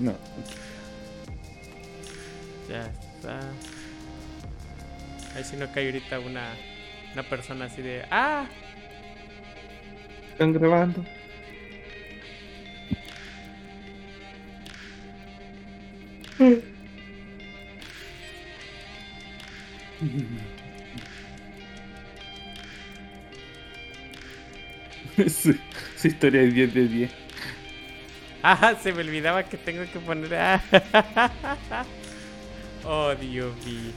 No. Ya está. Ahí si no cae ahorita una, una persona así de. ¡Ah! Están grabando. su, su historia es 10 de 10. ¡Ah! Se me olvidaba que tengo que poner. ¡Ah! oh, Dios mío.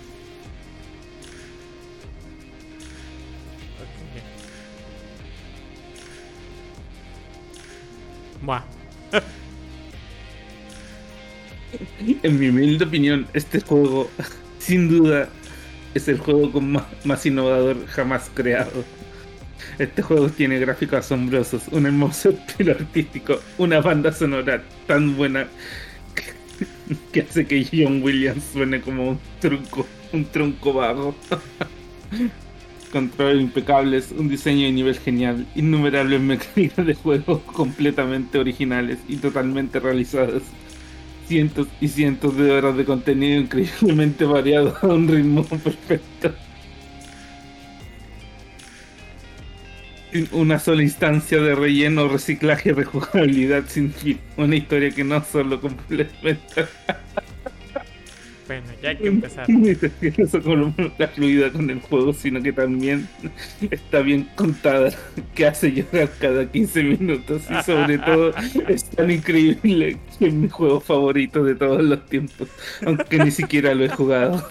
En mi humilde opinión, este juego, sin duda, es el juego con más innovador jamás creado. Este juego tiene gráficos asombrosos, un hermoso estilo artístico, una banda sonora tan buena que hace que John Williams suene como un tronco, un tronco vago. Controles impecables, un diseño de nivel genial, innumerables mecánicas de juego completamente originales y totalmente realizadas. Cientos y cientos de horas de contenido increíblemente variado a un ritmo perfecto. Una sola instancia de relleno, reciclaje y rejugabilidad sin fin. Una historia que no solo complementa. Bueno, ya hay que empezar. No solo la fluida con el juego, sino que también está bien contada, que hace llorar cada 15 minutos y sobre todo es tan increíble que es mi juego favorito de todos los tiempos, aunque ni siquiera lo he jugado.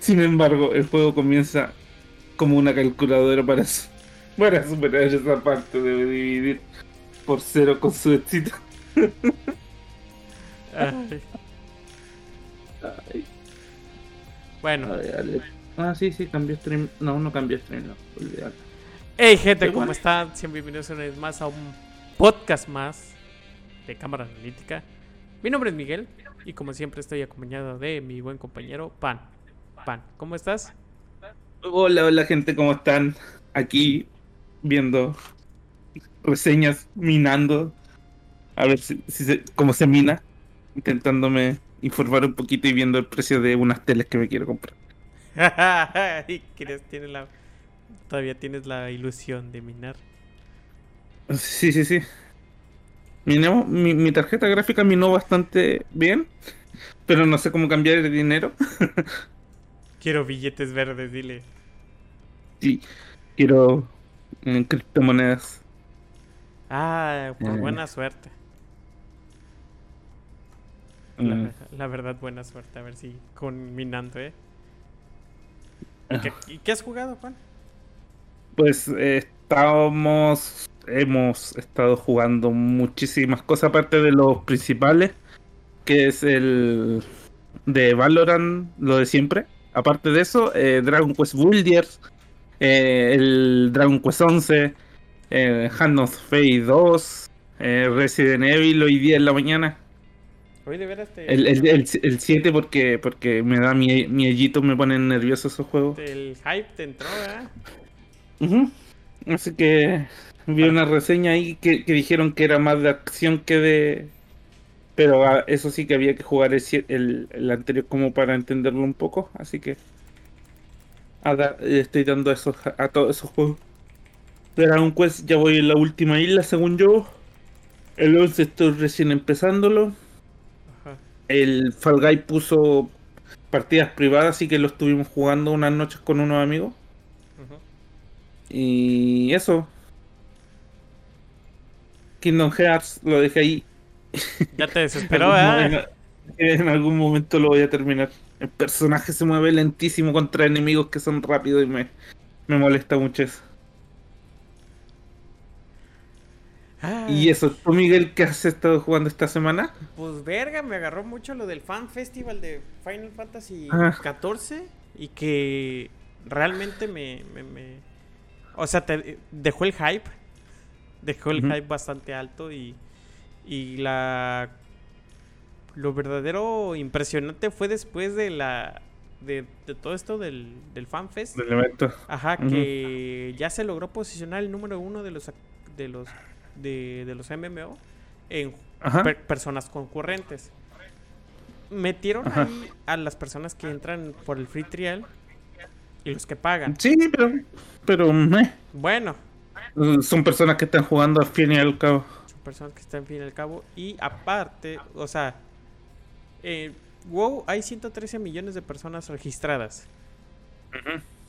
Sin embargo, el juego comienza como una calculadora para, para superar esa parte. Debe dividir por cero con su éxito. Ay. Ay, Bueno, ay. Ah, sí, sí, cambió stream. No, no cambió stream, no, olvídalo. hey gente, ¿cómo están? Siempre bienvenidos una vez más a un podcast más de Cámara Analítica. Mi nombre es Miguel y como siempre estoy acompañado de mi buen compañero Pan. Pan, ¿cómo estás? Hola, hola, gente, ¿cómo están? Aquí viendo reseñas, minando. A ver si, si se- cómo se mina. Intentándome informar un poquito y viendo el precio de unas teles que me quiero comprar. ¿Y quieres, tienes la, todavía tienes la ilusión de minar? Sí, sí, sí. Minó- mi, mi tarjeta gráfica minó bastante bien, pero no sé cómo cambiar el dinero. Quiero billetes verdes, dile. Sí, quiero eh, criptomonedas. Ah, pues Eh. buena suerte. Mm, La, verdad, buena suerte. A ver si con minando, ¿eh? ¿Y qué, y qué has jugado, Juan? Pues eh, estábamos, hemos estado jugando muchísimas cosas aparte de los principales, que es el de Valorant, lo de siempre. Aparte de eso, eh, Dragon Quest Builders, eh, el Dragon Quest 11, eh, Hand of Fate 2, eh, Resident Evil hoy día en la mañana. Hoy de veras te, El, el, el, el 7 porque, porque me da mi, miellito, me ponen nervioso esos juegos. el hype te entró, ¿verdad? Así que vi una reseña ahí que, que dijeron que era más de acción que de... Pero ah, eso sí que había que jugar el, el anterior como para entenderlo un poco. Así que a da- le estoy dando esos, a todos esos juegos. Dragon Quest ya voy en la última isla según yo. El 11 estoy recién empezándolo. Ajá. El Fall Guy puso partidas privadas, así que lo estuvimos jugando unas noches con unos amigos. Y eso. Kingdom Hearts lo dejé ahí. Ya te desesperó, momento- En algún momento lo voy a terminar. El personaje se mueve lentísimo contra enemigos que son rápidos y me, me molesta mucho eso. Y eso, ¿tú Miguel qué has estado jugando esta semana? Pues verga, me agarró mucho lo del Fan Festival de Final Fantasy Ah. 14 y que realmente me, me, me- O sea, te dejó el hype. Dejó el hype bastante alto y, y la... Lo verdadero impresionante fue después de la... De, de todo esto del, del FanFest. Del evento. Ajá, que ya se logró posicionar el número uno de los de los de, de los MMO en per- personas concurrentes. Metieron Ajá. ahí a las personas que entran por el free trial y los que pagan. Sí, pero. Pero. meh. Bueno, Son personas que están jugando al fin y al cabo. son personas que están en fin y al cabo. Y aparte, o sea, eh, WoW hay 113 millones de personas registradas.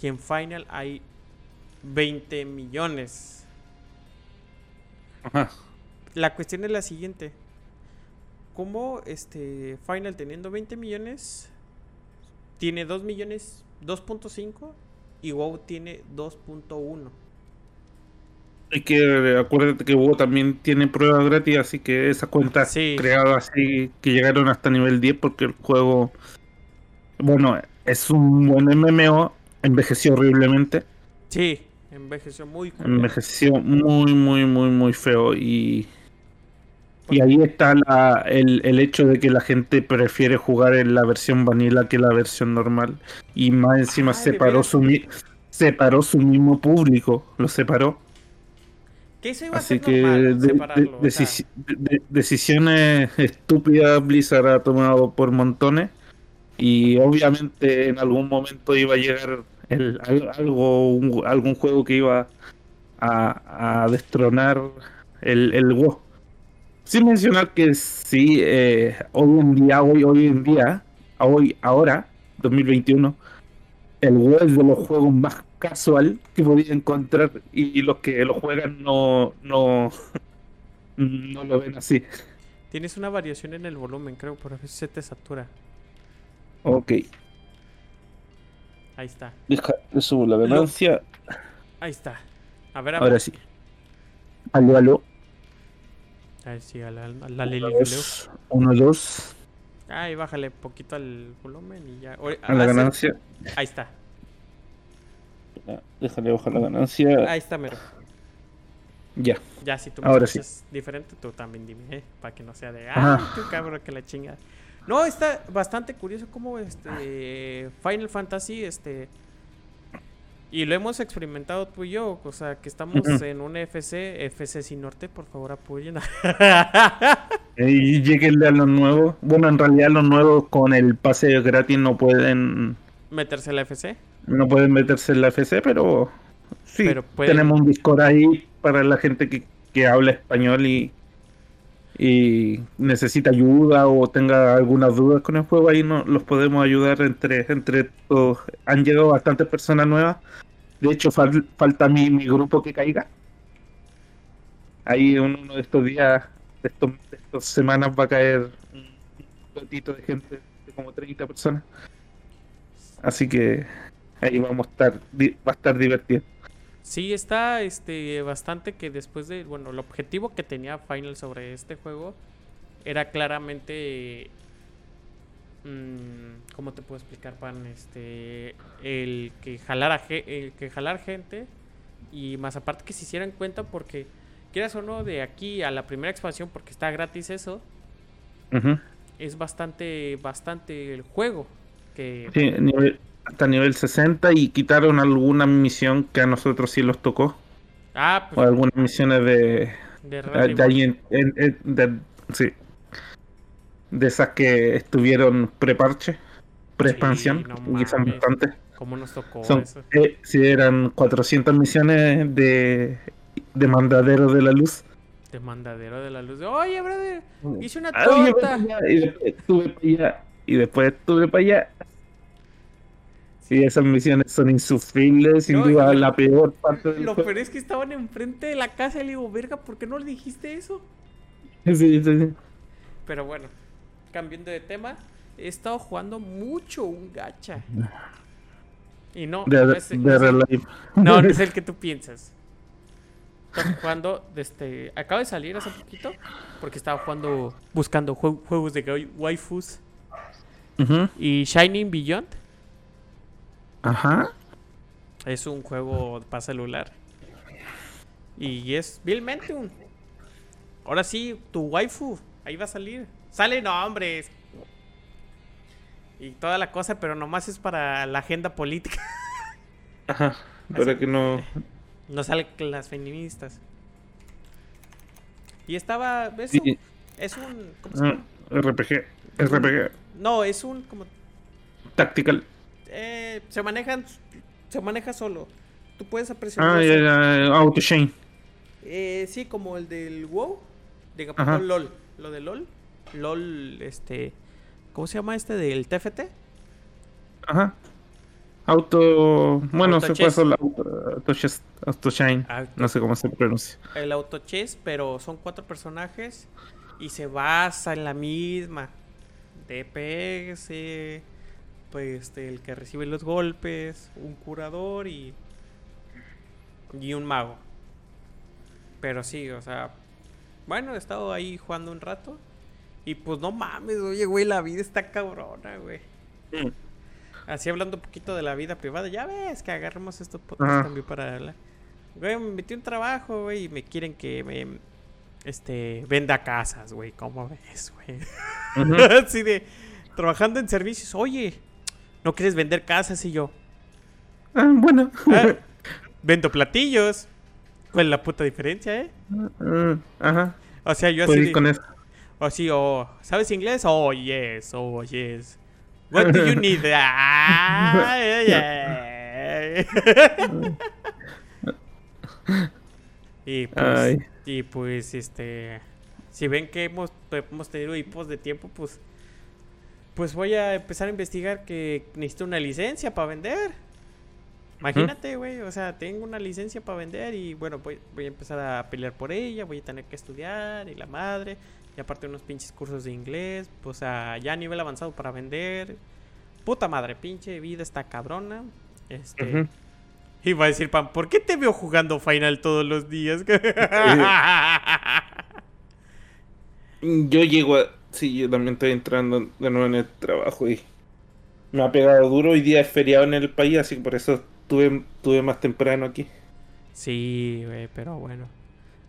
Y en Final hay 20 millones. Ajá. La cuestión es la siguiente. ¿Cómo este Final teniendo 20 millones tiene 2 millones 2.5 y WoW tiene 2.1? Y que acuérdate que WoW también tiene pruebas gratis, así que esas cuentas Sí. creadas así que llegaron hasta nivel 10 porque el juego, bueno, es un buen MMO, envejeció horriblemente, Sí, envejeció muy culero. envejeció muy, muy, muy, muy feo y, y ahí está la- el, el hecho de que la gente prefiere jugar en la versión vanilla que la versión normal y más encima Ah, ¿de separó su, separó su mismo público, lo separó. Que eso iba a Así ser que normal, de- separarlo. de- o sea, decisi- de- de- decisiones estúpidas Blizzard ha tomado por montones y obviamente en algún momento iba a llegar el, algo un- algún juego que iba a, a destronar el, el WoW. Sin mencionar que sí, eh, hoy en día, hoy, hoy en día, hoy, ahora, 2021, el WoW es de los juegos más casual que podía encontrar y los que lo juegan no, no, no lo ven así. tienes una variación en el volumen, creo, por eso se te satura. Ok, Ahí está. deja, subo la ganancia. Ahí está. A ver, a Ahora sí. Aló, aló. A ver si a la, a la Uno, Lili dos, uno, dos. Ay, bájale poquito al volumen y ya. Oye, A la hace- ganancia. Ahí está. Ah, Déjale bajar la ganancia. Ahí está, mero. Ya. Ya, si tú me Ahora sí. diferente, tú también dime, ¿eh? Para que no sea de, ay, Ajá. tú cabrón que la chinga. No, está bastante curioso cómo este Final Fantasy, este... Y lo hemos experimentado tú y yo, o sea, que estamos Ujú. en un FC, FC Sin Norte, por favor apoyen. Y lleguenle a los nuevos. Bueno, en realidad los nuevos con el pase gratis no pueden Meterse a la FC. No pueden meterse en la FC, pero sí, Pero pueden- tenemos un Discord ahí para la gente que, que habla español y, y necesita ayuda o tenga algunas dudas con el juego, ahí no, los podemos ayudar entre, entre todos. Han llegado bastantes personas nuevas. De hecho, fal- falta mi, mi grupo que caiga. Ahí en uno de estos días, de, estos, de estas semanas, va a caer un platito de gente de como 30 personas. Así que ahí vamos a estar, va a estar divertido. Sí, está este bastante que después de, bueno, el objetivo que tenía Final sobre este juego era claramente mm, ¿cómo te puedo explicar, pan? Este el que jalara ge- el que jalar gente y más aparte que se hicieran cuenta porque quieras o no de aquí a la primera expansión porque está gratis eso, es bastante bastante el juego que Sí, nivel- hasta nivel 60 y quitaron alguna misión que a nosotros sí los tocó. ah, O pues algunas misiones de, de de, Rally de de- sí. De esas que estuvieron pre-parche, pre-expansión, no y son bastantes. ¿Cómo nos tocó Son, eso? eh, sí, eran 400 misiones de, de Mandadero de la Luz. De mandadero de la luz. Oye, brother, hice una Ah, oye, torta. Y después estuve para allá. Y después estuve para allá. Sí, esas misiones son insufribles, sin No, duda y- la peor parte del Lo juego. peor es que estaban enfrente de la casa y le digo, verga, ¿por qué no le dijiste eso? Sí, sí, sí. Pero bueno, cambiando de tema, he estado jugando mucho un gacha. Y no, De, no, es, de no no, no es el que tú piensas. Estaba jugando, este, acaba de salir hace poquito, porque estaba jugando, buscando jue- juegos de waifus. Ujú. Y Shining Beyond Ajá. es un juego para celular. Y es vilmente un... Ahora sí, tu waifu, ahí va a salir. Sale nombres. Y toda la cosa, pero nomás es para la agenda política. Ajá. Para que no. No sale con las feministas. Y estaba... Sí. Es un. ¿Cómo se llama? Ah, RPG. RPG. No, es un. Como, Tactical. Eh, se manejan. Se maneja solo. Tú puedes presionar. Ah, ya, Auto Chain. Eh, sí, como el del WoW. Ajá. no, LOL. Lo de LOL. LOL, este. ¿Cómo se llama este del TFT? Ajá. Auto. Bueno, Auto se puede hacer auto, auto, Shine. Auto- No sé cómo se pronuncia. El auto chess, pero son cuatro personajes. Y se basa en la misma. DPS. Pues este, el que recibe los golpes. Un curador y. Y un mago. Pero sí, o sea. Bueno, he estado ahí jugando un rato. Y pues no mames, oye, güey, la vida está cabrona, güey. Así hablando un poquito de la vida privada, ya ves que agarramos estos podcasts también para hablar. Güey, me metí un trabajo, güey, y me quieren que me este venda casas, güey. ¿Cómo ves, güey? Así de trabajando en servicios, oye, ¿no quieres vender casas? Y yo, Ah, bueno. "Ah, vendo platillos. ¿Cuál es la puta diferencia, eh? Ah, Ajá. O sea, yo así, con eso. o así, o, ¿sabes inglés? Oh, yes, oh, yes. What do you need? Ah, yeah. y pues, Ay. y pues, este, si ven que hemos, hemos tenido hipos de tiempo, pues, pues voy a empezar a investigar que necesito una licencia para vender. Imagínate, güey, o sea, tengo una licencia para vender y bueno, voy, voy a empezar a pelear por ella, voy a tener que estudiar y la madre, y aparte unos pinches cursos de inglés, pues a ya a nivel avanzado para vender. Puta madre, pinche vida está cabrona. Este, y va a decir Pam, ¿por qué te veo jugando Final todos los días? Yo llego a. Sí, yo también estoy entrando de nuevo en el trabajo y. Me ha pegado duro. Hoy día es feriado en el país, así que por eso tuve, tuve más temprano aquí. Sí, güey, pero bueno.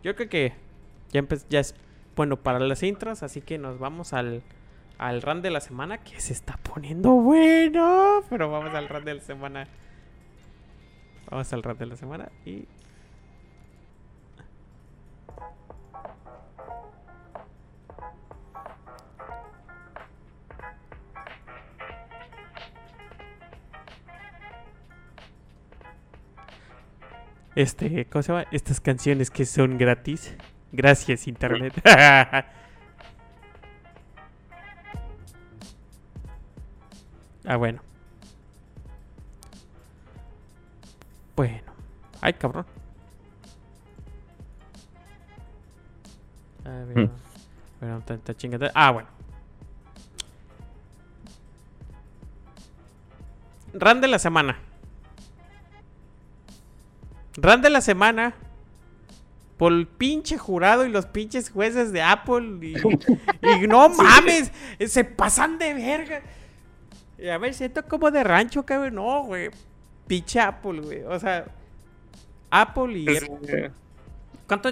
Yo creo que ya, ya es bueno para las intros, así que nos vamos al, al run de la semana, que se está poniendo bueno. Pero vamos al run de la semana. Vamos al run de la semana y... Este, ¿cómo se llama? Estas canciones que son gratis. Gracias, internet. ah, bueno. Bueno. Ay, cabrón. A ver. Mm. Bueno, tanta chingada. Ah, bueno. Ran de la semana. Ran de la semana. Por el pinche jurado y los pinches jueces de Apple. Y, y no mames. Se pasan de verga. Y a ver, siento como de rancho, cabrón. No, güey. Pinche Apple, güey. O sea, Apple y. ¿Cuánto?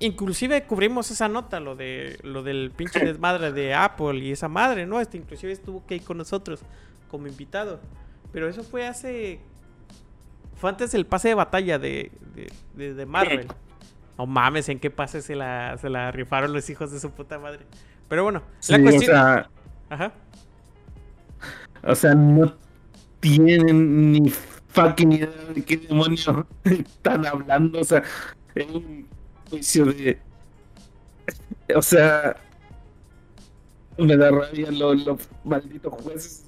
Inclusive cubrimos esa nota, lo de lo del pinche desmadre de Apple y esa madre, ¿no? Este inclusive estuvo que con nosotros como invitado. Pero eso fue hace. Fue antes del pase de batalla de, de, de- de Marvel. No mames, ¿en qué pase se la, se la rifaron los hijos de su puta madre? Pero bueno, sí, la o cuestión. sea, Ajá. o sea, no tienen ni fucking idea de qué demonios están hablando. O sea, es un juicio de. O sea, me da rabia los, los malditos jueces.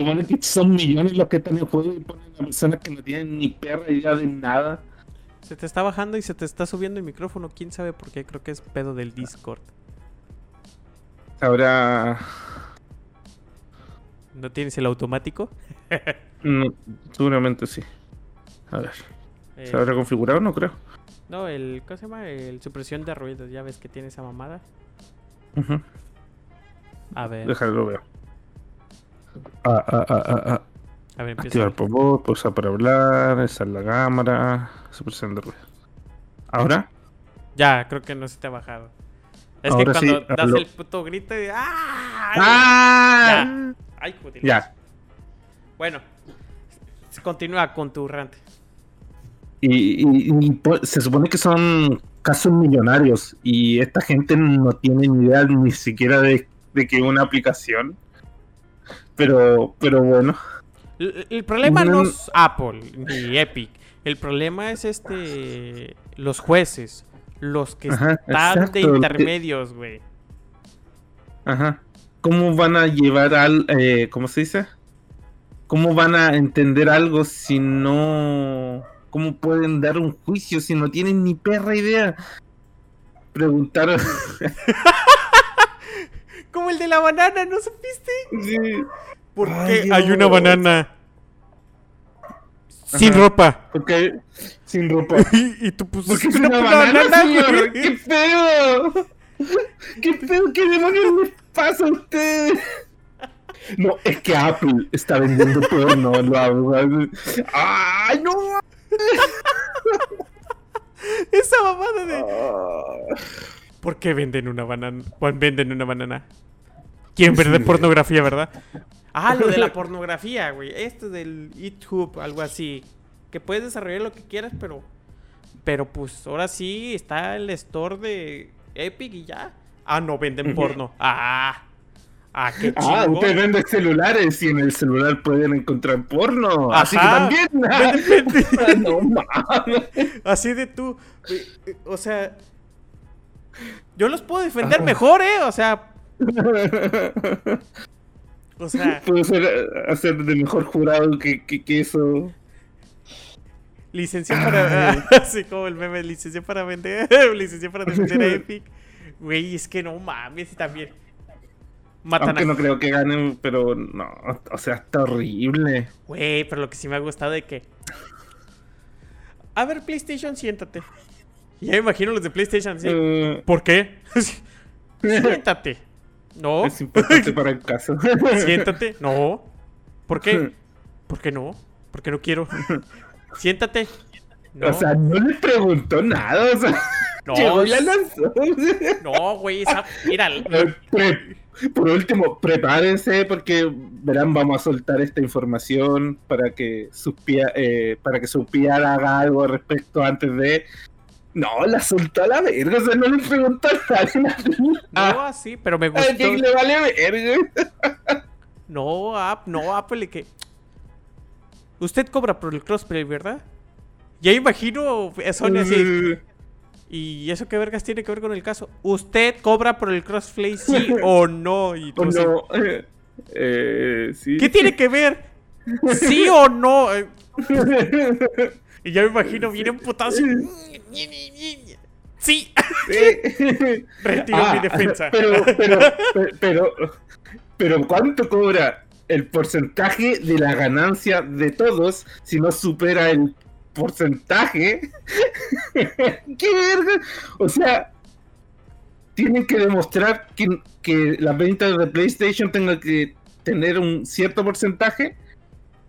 Supone que son millones los que están en juego y ponen a personas que no tienen ni perra idea de nada. Se te está bajando y se te está subiendo el micrófono. ¿Quién sabe por qué? Creo que es pedo del Discord. Ahora. ¿No tienes el automático? No, seguramente sí. A ver, Eh, ¿se habrá configurado? No creo. No, el. ¿Cómo se llama? El supresión de ruidos. Ya ves que tiene esa mamada. A ver. Déjalo, lo veo. Ah, ah, ah, ah, ah. A ver, empieza. Activar por voz, pulsar para hablar, esa es la cámara, supresión de ruido. ¿Ahora? Ya, creo que no se te ha bajado. Es Ahora que sí, cuando das hablo. el puto grito y. ¡Ah! ¡Ah! Ay, joder. Ya. Bueno, continúa con tu rant. Y, y- y se supone que son casos millonarios y esta gente no tiene ni idea ni siquiera de, de que una aplicación. Pero, pero bueno. El, el problema no Mm. es Apple ni Epic. El problema es este. Los jueces. Los que Ajá, están exacto, de intermedios, güey. Ajá. ¿Cómo van a llevar al... Eh, ¿Cómo se dice? ¿Cómo van a entender algo si no... ¿Cómo pueden dar un juicio si no tienen ni perra idea? Preguntar... Como el de la banana, ¿no supiste? Sí. ¿Por Ay, qué hay una banana sin ropa? Porque sin ropa. Y, y tú pusiste Porque es una banana, señor. ¡Qué feo! ¡Qué feo! ¿Qué demonios les pasa a ustedes? No, es que Apple está vendiendo porno. Lo ¡Ay, no! Esa mamada de. Ah. ¿Por qué venden una banana? ¿Cuán venden una banana? ¿Quién vende pornografía, verdad? Ah, lo de la pornografía, güey. Esto del YouTube, algo así. Que puedes desarrollar lo que quieras, pero. Pero pues ahora sí está el store de Epic y ya. Ah, no venden porno. Ah. Ah, qué Ah, chingón. usted vende celulares y en el celular pueden encontrar porno. Así que también. Ah, no mames. Así de tú. eh, O sea. Yo los puedo defender Ajá. mejor, ¿eh? O sea. O sea, Puedo ser, hacer de mejor jurado que, que, que eso. licencia para. Así como el meme, licencia para vender. licencia para defender a Epic. Güey, es que no mames, y también. Matan Aunque a. no creo que ganen, pero no. O sea, está horrible. Güey, pero lo que sí me ha gustado de que. A ver, PlayStation, siéntate. Ya me imagino los de PlayStation, sí. Eh, ¿Por qué? siéntate. No. es importante para el caso. Siéntate. No. ¿Por qué? ¿Por qué no? Porque no quiero. Siéntate. No, O sea, no le preguntó nada. O sea, no, llegó y la lanzó. no, güey, esa, mira, Eh, Por último, prepárense porque verán, vamos a soltar esta información para que eh, para que Suspiar haga algo al respecto antes de. No, la soltó a la verga, o sea, no le preguntó a nadie. no Ah, así, pero me a gustó. quién le vale verga. No, App, no, Apple, que. Usted cobra por el crossplay, ¿verdad? Ya imagino a Sony así. Mm. ¿Y eso qué vergas tiene que ver con el caso? ¿Usted cobra por el crossplay, sí o no? Y tú O así, no. eh, eh, sí. ¿Qué tiene que ver? ¿Sí o no? Y ya me imagino bien emputado. así, Sí, Sí. retiro Ah, mi defensa. Pero, pero, pero, pero, ¿cuánto cobra el porcentaje de la ganancia de todos si no supera el porcentaje? ¿Qué verga? O sea, tienen que demostrar que, que las ventas de PlayStation tengan que tener un cierto porcentaje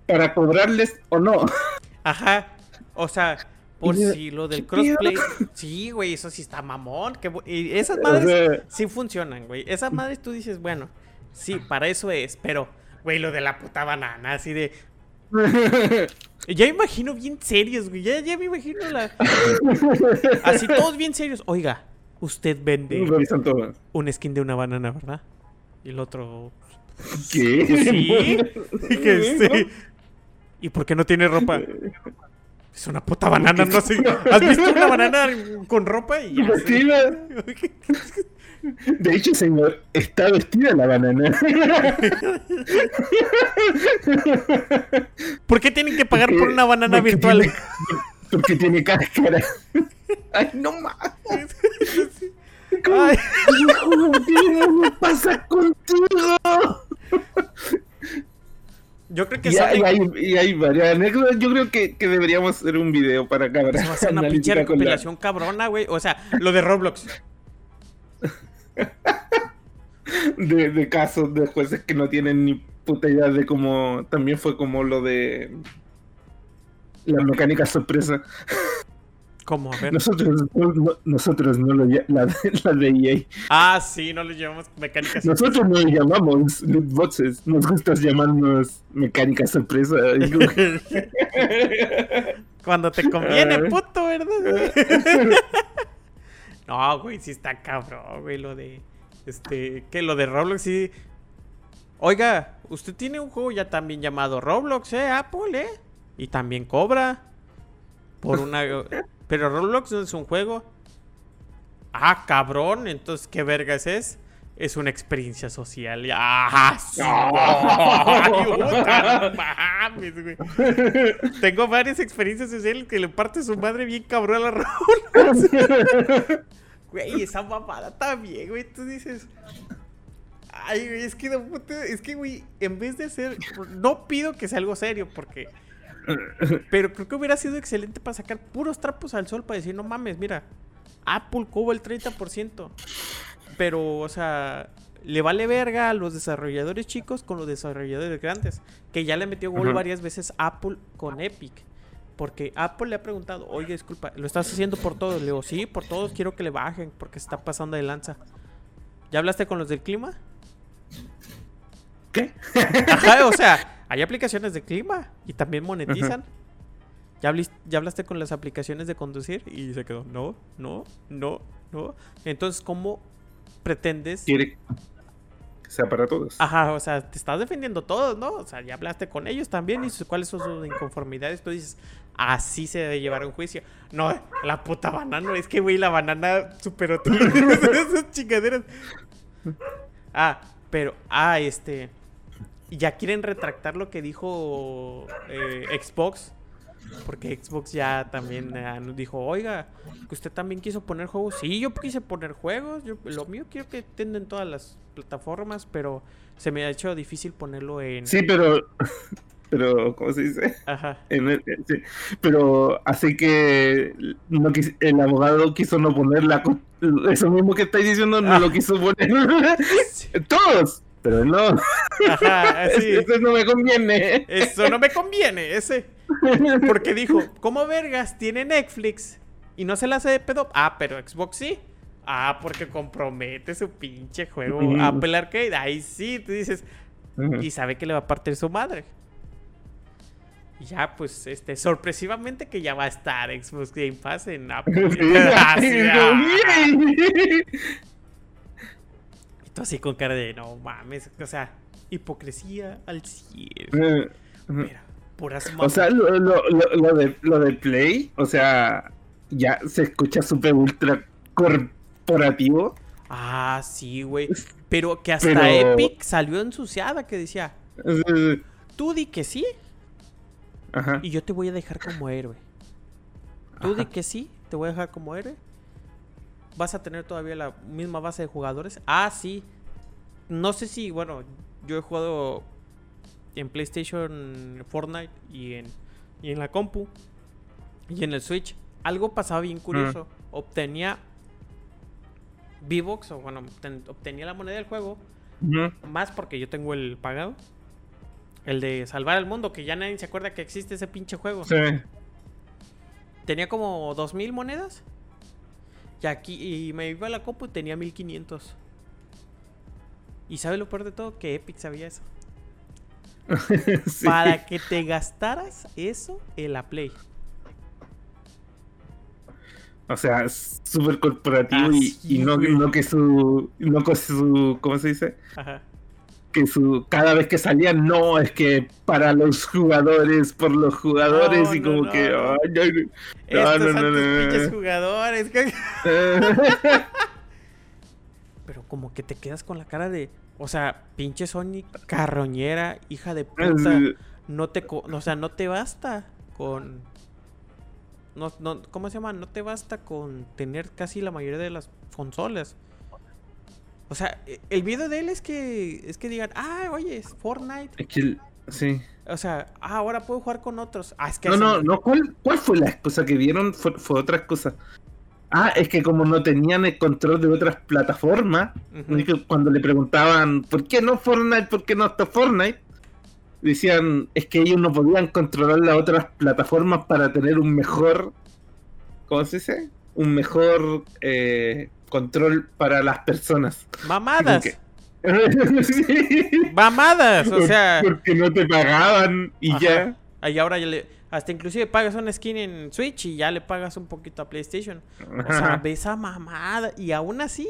para cobrarles o no. Ajá. O sea, por si lo del ¿qué crossplay. Sí, güey, eso sí está mamón. qué bu- y esas O madres sea, sí funcionan, güey. Esas madres tú dices, bueno, sí, para eso es. Pero, güey, lo de la puta banana, así de. Ya me imagino bien serios, güey. Ya, ya me imagino la. Así todos bien serios. Oiga, usted vende un skin de una banana, ¿verdad? Y el otro. ¿Qué? Pues sí. que sí. ¿Y por qué no tiene ropa? Es una puta banana, no sé. ¿Has visto una banana con ropa? Y. Vestida. De hecho, señor, está vestida la banana. ¿Por qué tienen que pagar por una banana porque virtual? tiene- porque tiene cáscara. Ay, no mames. Ay, Hijo, ¿Qué pasa contigo? Yo creo que Y hay, y hay varias anécdotas. Yo creo que, que deberíamos hacer un video para acabar. se va a hacer una pinche recopilación cabrona, güey. O sea, lo de Roblox. de, de casos de jueces que no tienen ni puta idea de cómo. También fue como lo de. La mecánica sorpresa. ¿Cómo? A ver. Nosotros no, nosotros no lo ll- la, la de EA. Ah, sí, no le llevamos mecánicas. Nosotros no le llamamos loot boxes. Nos gusta llamarnos mecánica sorpresa. Cuando te conviene, puto, ¿verdad? No, güey, sí está cabrón, güey, lo de. Este. Que lo de Roblox sí. Oiga, usted tiene un juego ya también llamado Roblox, ¿eh? Apple, ¿eh? Y también cobra. Por una. Pero Roblox no es un juego. Ah, cabrón, entonces, ¿qué vergas es? Es una experiencia social. ¡Ah! ¡Ay, güey! Tengo varias experiencias sociales que le parte su madre bien cabrón a la Roblox. Güey, esa mamada también, güey. Tú dices. Ay, güey, es que, no puta- es que, güey, en vez de ser. No pido que sea algo serio, porque. Pero creo que hubiera sido excelente para sacar puros trapos al sol para decir, no mames, mira, Apple cobró el 30%. Pero, o sea, le vale verga a los desarrolladores chicos con los desarrolladores grandes. Que ya le metió gol Ajá. varias veces Apple con Epic. Porque Apple le ha preguntado, oye, disculpa, ¿lo estás haciendo por todos? Le digo, sí, por todos quiero que le bajen porque se está pasando de lanza. ¿Ya hablaste con los del clima? ¿Qué? Ajá, o sea, hay aplicaciones de clima y también monetizan. ¿Ya, hablis- ¿Ya hablaste con las aplicaciones de conducir? Y se quedó, no, no, no, no. Entonces, ¿cómo pretendes? Quiere que sea para todos. Ajá, o sea, te estás defendiendo todos, ¿no? O sea, ya hablaste con ellos también y cuáles son sus inconformidades. Tú dices, así se debe llevar un juicio. No, la puta banana, es que, güey, la banana superó todas esas chingaderas. Ah, pero, ah, este. Ya quieren retractar lo que dijo eh, Xbox. Porque Xbox ya también eh, nos dijo, oiga, que usted también quiso poner juegos. Sí, yo quise poner juegos. Yo, lo mío quiero que estén en todas las plataformas, pero se me ha hecho difícil ponerlo en... Sí, pero. Pero, ¿cómo se dice? Ajá. En el- sí. Pero así que no quis- el abogado quiso no poner la, eso mismo que estáis diciendo, no Ah. lo quiso poner. Todos, pero no, Ajá, así. eso no me conviene. Eso no me conviene, ese. Porque dijo, ¿cómo vergas tiene Netflix y no se la hace de pedo? Ah, pero Xbox sí. Ah, porque compromete su pinche juego. Apple Arcade. Ahí sí, tú dices. Y sabe que le va a partir su madre. Y ya, pues, este, sorpresivamente que ya va a estar Xbox Game Pass en Apple. Tú así con cara de, no mames, o sea, hipocresía al cielo. Mira, puras O sea, lo, lo, lo, lo de, lo de Play, o sea, ya se escucha súper ultra corporativo. Ah, sí, güey. Pero que hasta Pero- Epic salió ensuciada que decía, tú di que sí Ajá. y yo te voy a dejar como héroe. Tú di que sí, te voy a dejar como héroe. Vas a tener todavía la misma base de jugadores. Ah, sí. No sé si, bueno, yo he jugado en PlayStation, Fortnite y en, y en la compu y en el Switch. Algo pasaba bien curioso. Obtenía V-Bucks, o bueno, obten- obtenía la moneda del juego. Más porque yo tengo el pagado. El de salvar al mundo, que ya nadie se acuerda que existe ese pinche juego. Sí. Tenía como 2000 monedas. Y aquí y me iba a la compu y tenía 1500. Y sabe lo peor de todo que Epic sabía eso. Sí. Para que te gastaras eso en la Play. O sea, súper corporativo y, no, no que su. No que su. ¿Cómo se dice? Ajá. Que su. Cada vez que salía, no, es que para los jugadores, por los jugadores, No, y como no, que. no. ay, Estos no, pinches no. jugadores. que- Pero como que te quedas con la cara de. O sea, pinche Sony carroñera, hija de puta. no te o sea, no te basta con no, no, ¿cómo se llama? No te basta con tener casi la mayoría de las consolas. O sea, e- el video de él es que es que digan, "Ah, oye, es Fortnite." Es que. el- Sí. O sea, ah, ahora puedo jugar con otros. Ah, es que No, no, no. ¿Cuál, cuál fue la excusa que dieron? Fue, fue otra cosa. Ah, es que como no tenían el control de otras plataformas, cuando le preguntaban ¿por qué no Fortnite? ¿Por qué no está Fortnite? Decían, es que ellos no podían controlar las otras plataformas para tener un mejor, ¿cómo se dice? Un mejor eh, control para las personas. Mamadas. Sí. Mamadas, o sea, porque no te pagaban y Ajá. ya. Ahí ahora ya le Hasta inclusive pagas una skin en Switch y ya le pagas un poquito a PlayStation. O sea, ve esa mamada. Y aún así.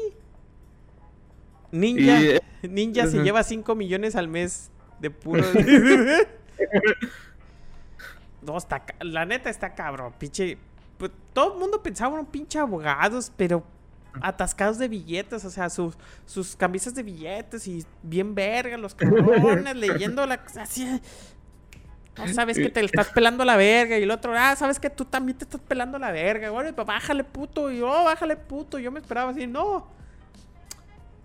Ninja, Y, eh, Ninja se lleva 5 millones al mes de puro. no, está. La neta está cabrón, pinche. pues, todo el mundo pensaba en un pinche abogados, pero atascados de billetes, o sea, sus, sus camisas de billetes y bien verga, los cabrones leyendo la. Así. No sabes que te le estás pelando la verga. Y el otro, ah, sabes que tú también te estás pelando la verga. Bueno, bájale puto. Y yo, oh, bájale puto. Yo me esperaba así, no.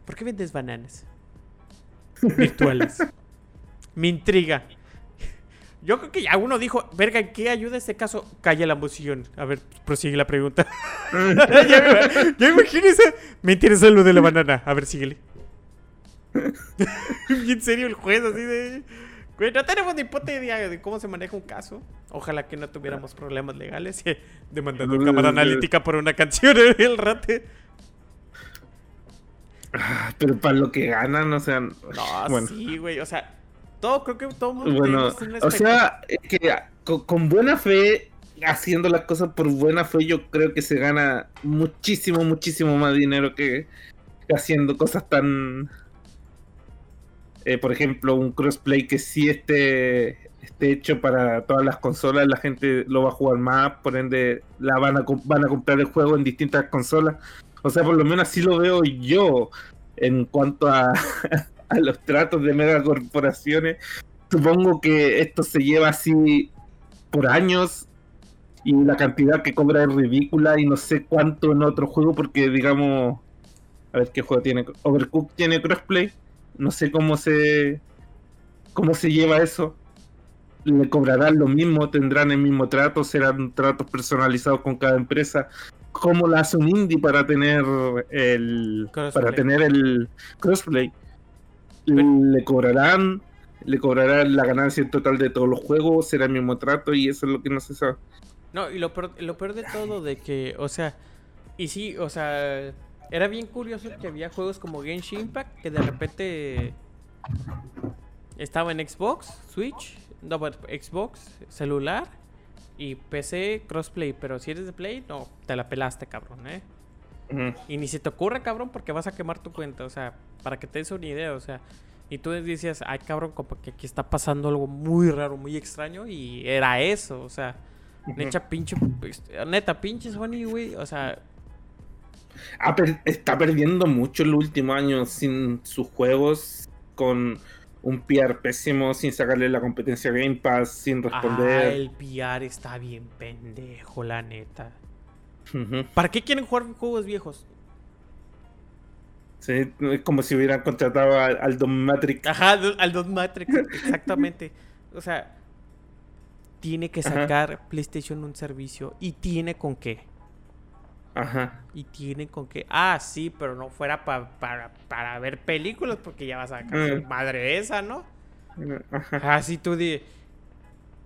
¿Por qué vendes bananas? Virtuales. me intriga. Yo creo que ya uno dijo, verga, ¿en qué ayuda este caso? Calla la emoción. A ver, prosigue la pregunta. ya, ya imagínese. Me interesa lo de la banana. A ver, síguele. En serio el juez así de... Güey, no tenemos ni puta idea de cómo se maneja un caso. Ojalá que no tuviéramos problemas legales. Demandando a cámara analítica por una canción el rate. ah, Pero para lo que ganan, o sea. No, bueno. sí, güey. O sea, todo, creo que todo mundo Bueno, o sea, es que con, con buena fe, haciendo las cosas por buena fe, yo creo que se gana muchísimo, muchísimo más dinero que haciendo cosas tan. eh, por ejemplo, un crossplay que sí esté, esté hecho para todas las consolas, la gente lo va a jugar más, por ende la van a, van a comprar el juego en distintas consolas. O sea, por lo menos así lo veo yo en cuanto a, a los tratos de megacorporaciones. Supongo que esto se lleva así por años y la cantidad que cobra es ridícula y no sé cuánto en otro juego porque digamos, a ver qué juego tiene. Overcooked tiene crossplay. No sé cómo se cómo se lleva eso. Le cobrarán lo mismo, tendrán el mismo trato, serán tratos personalizados con cada empresa. ¿Cómo lo hace un indie para tener el Crossplay. para tener el crossplay? Le cobrarán, le cobrarán la ganancia en total de todos los juegos, será el mismo trato y eso es lo que no se sabe. No, y lo peor, lo peor de todo de que, o sea, y sí, o sea, era bien curioso que había juegos como Genshin Impact que de repente estaba en Xbox, Switch, no, Xbox, celular y PC crossplay, pero si eres de Play, no, te la pelaste, cabrón, ¿eh? Y ni se te ocurre, cabrón, porque vas a quemar tu cuenta. O sea, para que te des una idea, o sea. Y tú decías, ay, cabrón, como que aquí está pasando algo muy raro, muy extraño. Y era eso, o sea. Neta, pinche. este, Neta, pinche Sony, güey. O sea, Ah, per- está perdiendo mucho el último año sin sus juegos, con un PR pésimo, sin sacarle la competencia a Game Pass, sin ah, responder. el VR está bien pendejo, la neta. ¿Para qué quieren jugar juegos viejos? Sí, es como si hubieran contratado a- al Don Matrix. Ajá, al- al Dot Matrix, exactamente. O sea, tiene que Ajá. sacar PlayStation un servicio. Y tiene con qué. Ajá. Y tienen con que, ah, sí, pero no fuera pa- para, para ver películas porque ya vas a sacar Mm. madre esa, ¿no? Ajá. Así tú di,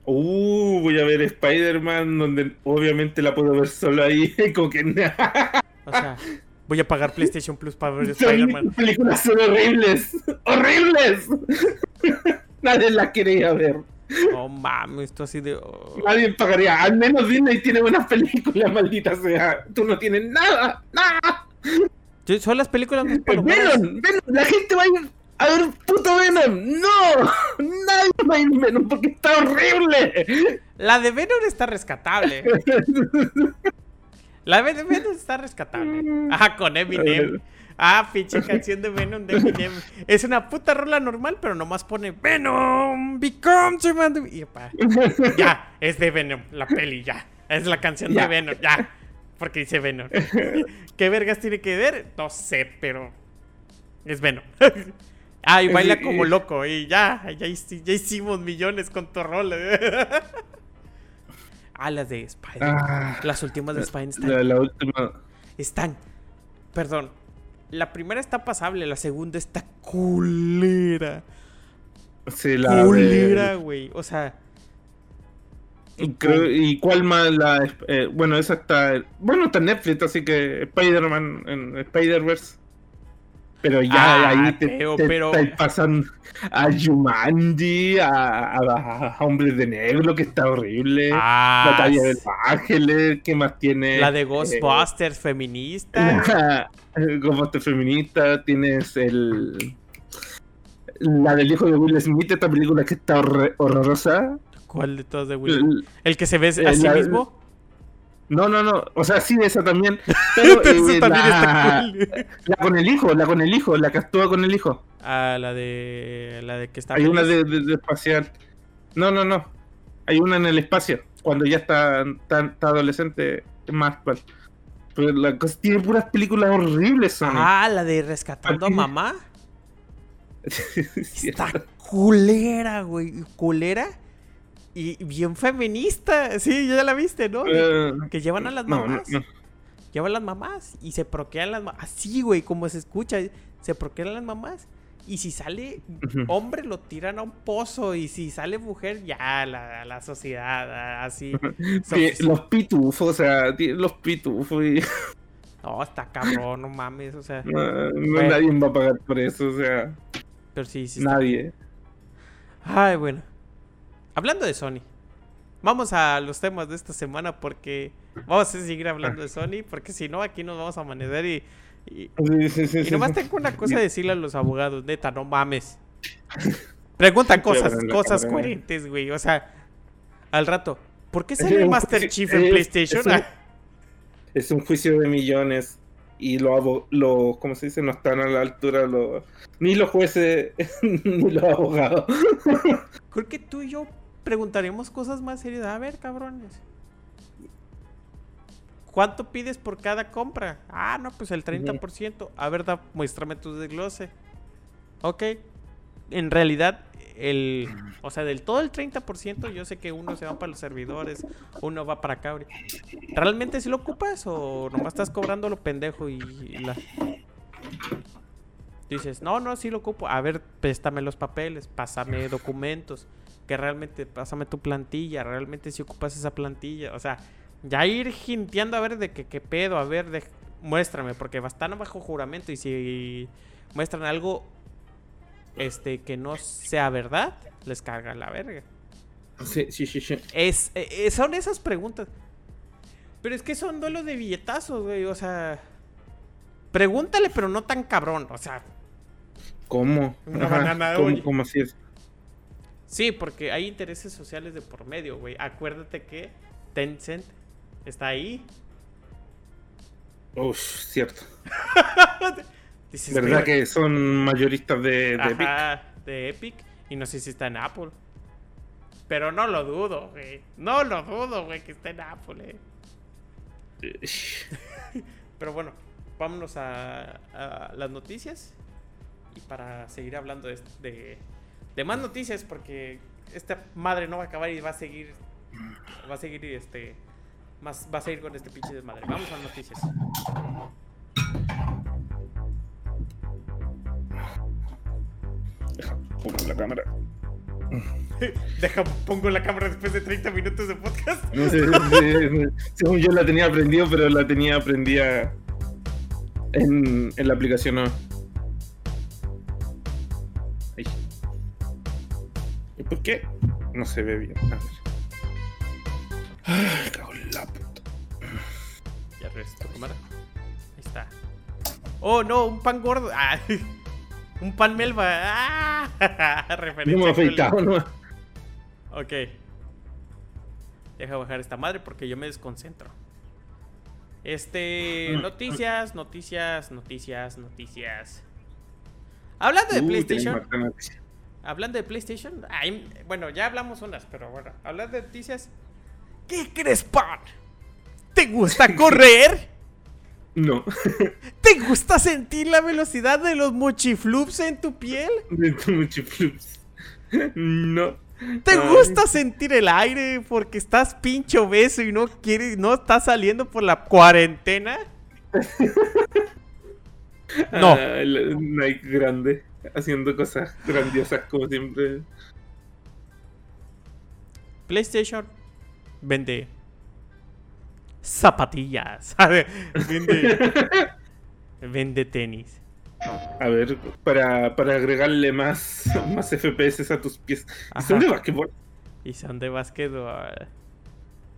Uh, voy a ver Spider-Man, donde obviamente la puedo ver solo ahí. Como que o sea, voy a pagar PlayStation Plus para ver Spider-Man. las películas son horribles. ¡Horribles! Nadie la quería ver. No mames, esto así de. oh. Nadie pagaría. Al menos Disney tiene buenas películas, maldita sea. Tú no tienes nada. ¡Nada! Son las películas más palomeras. Venom, Venom, la gente va a ir a ver puto Venom. No, nadie a Venom porque está horrible. La de Venom está rescatable. La de Venom está rescatable. Ajá, con Eminem. Ah, pinche canción de Venom de Eminem. Es una puta rola normal, pero nomás pone Venom becomes a man. Y pa, ya, es de Venom, la peli, ya. Es la canción de. Venom, ya. Porque dice Venom. ¿Qué vergas tiene que ver? No sé, pero es Venom. Ah, y baila como loco. Y ya, ya, hici- ya hicimos millones con tu rola. Ah, las de Spider. Ah, Las últimas de Spider están la, la última. están. Perdón. La primera está pasable, la segunda está culera. Sí, la culera, de- güey. O sea. y creo- ¿Y cuál más? La, eh, bueno, esa está. Bueno, está en Netflix, así que Spider-Man en Spider-Verse. Pero ya Ah, ahí te, pero- te- pero- te pasan a Jumanji, a, a- a Hombres de Negro, que está horrible. Ah, Batalla de los Ángeles, ¿qué más tiene? la de Eh, Ghostbusters feminista. la- Ghostbusters feminista, tienes el... La del hijo de Will Smith, esta película que está horrorosa. ¿Cuál de todas de Will? El- ¿El que se ve eh, a sí la- mismo? No, no, no. O sea, sí, esa también. Pero eh, también la, está cool. la con el hijo, la con el hijo, la que actúa con el hijo. Ah, la de. La de que está. Hay una feliz. de, de- de espacial. No, no, no. Hay una en el espacio. Cuando ya está, está, está adolescente, es más actual. Pero la cosa tiene puras películas horribles, Sony. Ah, la de rescatando a mamá. Sí, Está culera, güey. Culera. Y bien feminista. Sí, ya la viste, ¿no? eh, que llevan a las no, no, mamás. no. Llevan las mamás y se proquean las mamás. Así, güey, como se escucha. Se proquean las mamás. Y si sale hombre, lo tiran a un pozo. Y si sale mujer, ya, la, la sociedad, así. Sí, So- los pitufos, o sea, los pitufos. Y, No, está cabrón, no mames. O sea, no, no Bueno. nadie va a pagar por eso, o sea, pero sí, sí. está- nadie. Ay, bueno. Hablando de Sony. Vamos a los temas de esta semana porque vamos a seguir hablando de Sony. Porque si no, aquí nos vamos a amanecer y. y- Sí, sí, sí, Y nomás tengo una cosa a decirle a los abogados, neta, no mames. Preguntan cosas, cosas coherentes, güey. O sea, al rato, ¿por qué sale un Master Chief en PlayStation? es un- Ah, Es un juicio de millones y los, abo- los ¿cómo se dice? No están a la altura los, ni los jueces ni los abogados. Creo que tú y yo preguntaremos cosas más serias. A ver, cabrones. ¿Cuánto pides por cada compra? Ah, no, pues el 30%. A ver, da, muéstrame tu desglose. Ok. En realidad, el. O sea, del todo el 30%, yo sé que uno se va para los servidores, uno va para ahorita. ¿Realmente si lo ocupas o nomás estás cobrando lo pendejo y, y la. Dices, no, no, sí lo ocupo. A ver, préstame los papeles, pásame documentos, que realmente, pásame tu plantilla, realmente si ocupas esa plantilla. O sea, ya ir jinteando a ver de qué, qué pedo, a ver, de, muéstrame, porque están bajo juramento y si muestran algo este que no sea verdad, les carga la verga. Sí, sí, sí, sí. Es, eh, eh, son esas preguntas. Pero es que son duelos de billetazos, güey. O sea, pregúntale, pero no tan cabrón. O sea, ¿Cómo? Una Ajá, banana, ¿cómo, cómo así es? Sí, porque hay intereses sociales de por medio, güey. Acuérdate que Tencent está ahí. Uf, cierto. Dices, ¿Verdad que son mayoristas de, de Epic? De Epic. Y no sé si está en Apple. Pero no lo dudo, güey. No lo dudo, güey, que esté en Apple, eh. Pero bueno, vámonos a, a las noticias. Y para seguir hablando de, de, de más noticias, porque esta madre no va a acabar y va a seguir. Va a seguir este. Más, va a seguir con este pinche desmadre. Vamos a las noticias. Pongo la cámara. Deja, pongo la cámara después de 30 minutos de podcast. No sé, sí, según yo la tenía aprendido, pero la tenía aprendida en, en la aplicación. ¿no? Por qué? No se ve bien. A ver. Ay, cago en la puta. Ya regresé tu cámara. Ahí está. Oh, no, un pan gordo. Ah, un pan melva. Ah, No referencia. me cool. afeitado, ¿no? Ok. Deja bajar esta madre porque yo me desconcentro. Este. Noticias, noticias, noticias, noticias. Hablando de Uy, PlayStation. Hablando de PlayStation. ay, bueno, ya hablamos unas, pero bueno. Hablando de noticias. ¿Qué crees, pan? ¿Te gusta correr? No. ¿Te gusta sentir la velocidad de los mochiflups en tu piel? De tu mucho flips. No. ¿Te Ay. gusta sentir el aire porque estás pinche obeso y no quieres, no estás saliendo por la cuarentena? No. Ah, Nike grande. Haciendo cosas grandiosas como siempre. PlayStation vende zapatillas, vende, vende tenis, A ver, para, para agregarle más, más FPS a tus pies. ¿Y son de basquetbol? Y son de básquetbol.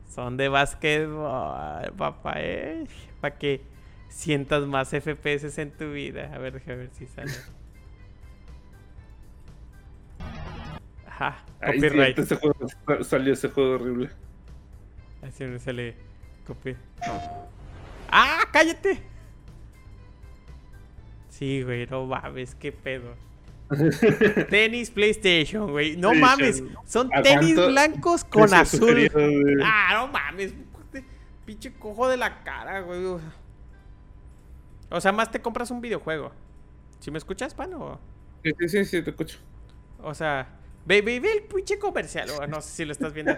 Son de básquetbol, papá, eh. Para que sientas más FPS en tu vida. A ver, déjame ver si sale. Ajá, Ay, copyright. juego, salió ese juego horrible. Así me sale copy. ¡Ah! ¡Cállate! Sí, güey, no mames, qué pedo. Tenis PlayStation, güey. No mames, son ¿A tenis blancos con azul. Ah, no mames. Pinche cojo de la cara, güey. O sea, más te compras un videojuego. ¿Si me escuchas, pan? O, sí, sí, sí, te escucho. o sea, ve, ve, ve el pinche comercial. no sé si lo estás viendo.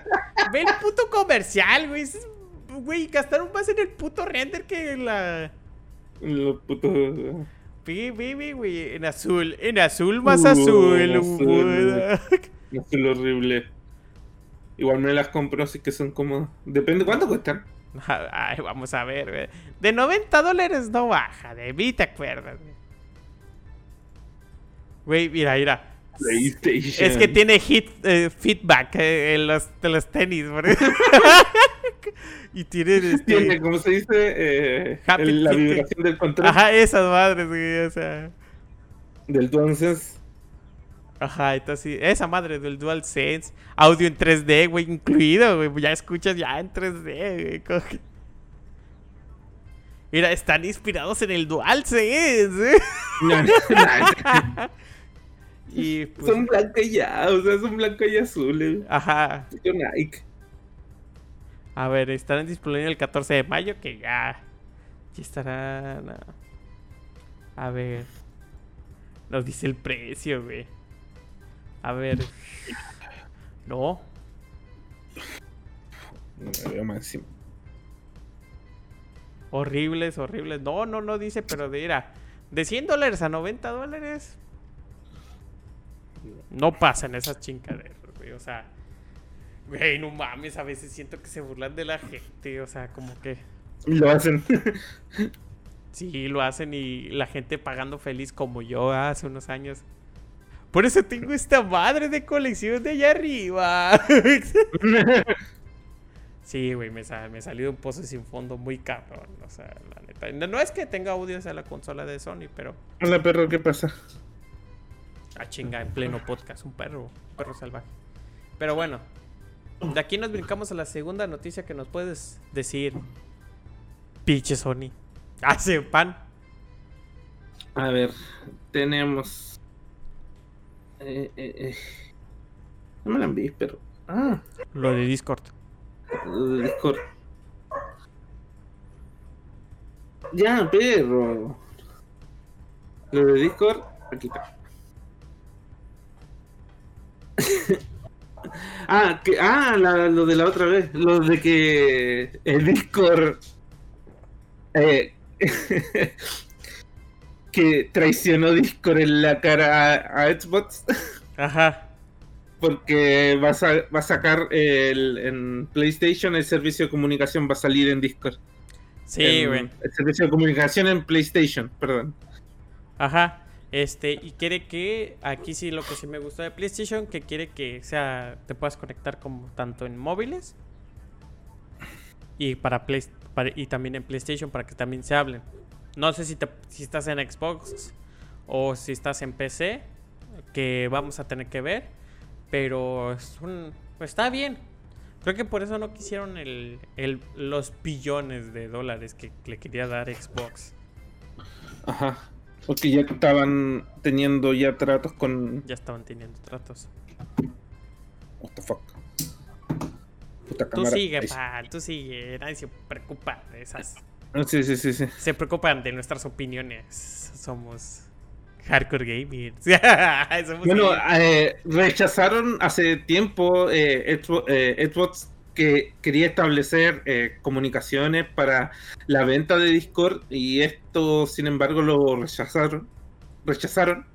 Ve el puto comercial, güey. Es- Güey, gastaron más en el puto render que en la. Los putos. Ve, ve, ve, güey. En azul. En azul más Uh, azul. azul, sé lo horrible. Igual me las compro, así que son como. Depende cuánto cuestan. Ay, vamos a ver, güey. De 90 dólares no baja, de mí te acuerdas, güey. Güey, mira, mira. PlayStation. Es que tiene hit, eh, feedback eh, en los, de los tenis, y tiene este... Tiene, como se dice, eh, el- la vibración del control Ajá, esas madres, güey, o sea... del DualSense. Ajá, entonces, esa madre del DualSense, audio en 3D, güey, incluido, güey, ya escuchas ya en 3D, güey. Mira, están inspirados en el DualSense, ¿eh? No, no, no. Y pues, son blanco y ya, o sea, son blanco y azules. ajá. Yo Nike. A ver, estarán disponibles el 14 de mayo, que ya. Ya estarán. ah. A ver. Nos dice el precio, güey. A ver. No. No me veo máximo. Horribles, horribles. No, no, no dice, pero de mira. De 100 dólares a 90 dólares. No pasan esas chingaderas, güey. O sea. Güey, no mames. A veces siento que se burlan de la gente. O sea, como que. Lo hacen. Sí, lo hacen y la gente pagando feliz como yo hace unos años. Por eso tengo esta madre de colección de allá arriba. sí, güey, me, sa- me salió un pozo sin fondo muy cabrón. O sea, la neta. No, no es que tenga audios a la consola de Sony, pero. Hola, perro, ¿qué pasa? Chinga, en pleno podcast. Un perro, un perro salvaje. Pero bueno, de aquí nos brincamos a la segunda noticia que nos puedes decir. Pinche Sony. Hace pan. A ver, tenemos. Eh, eh, eh. No me la envíes, pero. Ah, Lo de Discord. lo de Discord. Ya, perro. Lo de Discord, aquí está. Ah, que, ah la- lo de la otra vez. Lo de que el Discord. eh, que traicionó Discord en la cara a, a Xbox. Ajá. Porque va a, sa- va a sacar el, en PlayStation el servicio de comunicación, va a salir en Discord. Sí, güey. El servicio de comunicación en PlayStation, perdón. Ajá. Este, y quiere que, aquí sí lo que sí me gustó de PlayStation, que quiere que sea, te puedas conectar como tanto en móviles y para, Play, y también en PlayStation para que también se hablen. No sé si, te, si estás en Xbox o si estás en PC, que vamos a tener que ver, pero es un, está bien. Creo que por eso no quisieron los billones de dólares que le quería dar Xbox. Ajá. Porque ya estaban teniendo ya tratos con. Ya estaban teniendo tratos. What the fuck. Puta Tú cámara. sigue, Ahí pa, tú sigue. Nadie se preocupa de esas. sí. Sí, sí, sí, sí. Se preocupan de nuestras opiniones. Somos hardcore gamers. Somos Bueno, eh, rechazaron hace tiempo eh, eh, Xbox que quería establecer eh, comunicaciones para la venta de Discord y esto, sin embargo, lo rechazaron. Rechazaron.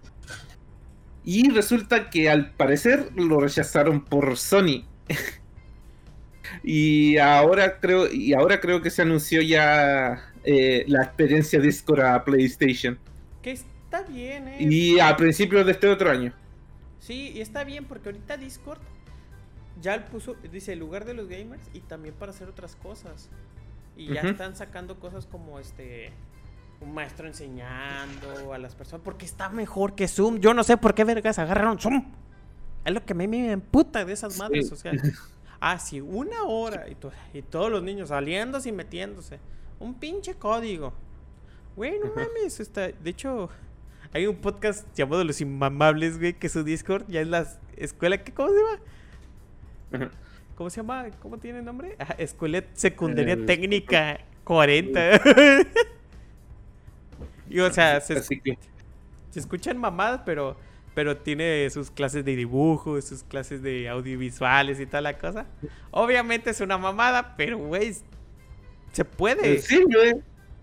Y resulta que al parecer lo rechazaron por Sony. y ahora creo y ahora creo que se anunció ya eh, la experiencia Discord a PlayStation. ¿Qué, es- está bien, ¿eh? Y a principios de este otro año. Sí, y está bien porque ahorita Discord ya puso, dice, el lugar de los gamers y también para hacer otras cosas. Y ya están sacando cosas como este un maestro enseñando a las personas porque está mejor que Zoom. Yo no sé por qué vergas agarraron Zoom. Es lo que me, me emputa de esas madres, Sí. Ah, sí, una hora y, to- y todos los niños saliéndose y metiéndose. Un pinche código. Güey, no mames, está, de hecho hay un podcast llamado Los Inmamables, güey, que su Discord ya es la escuela que ¿cómo se llama? ¿Cómo se llama? ¿Cómo tiene nombre? Ajá, Escuela Secundaria El- Técnica 40. y o sea, se, Así que. se escuchan mamadas, pero, pero tiene sus clases de dibujo, sus clases de audiovisuales y toda la cosa. Obviamente es una mamada, pero güey, se puede. eh, Sirve,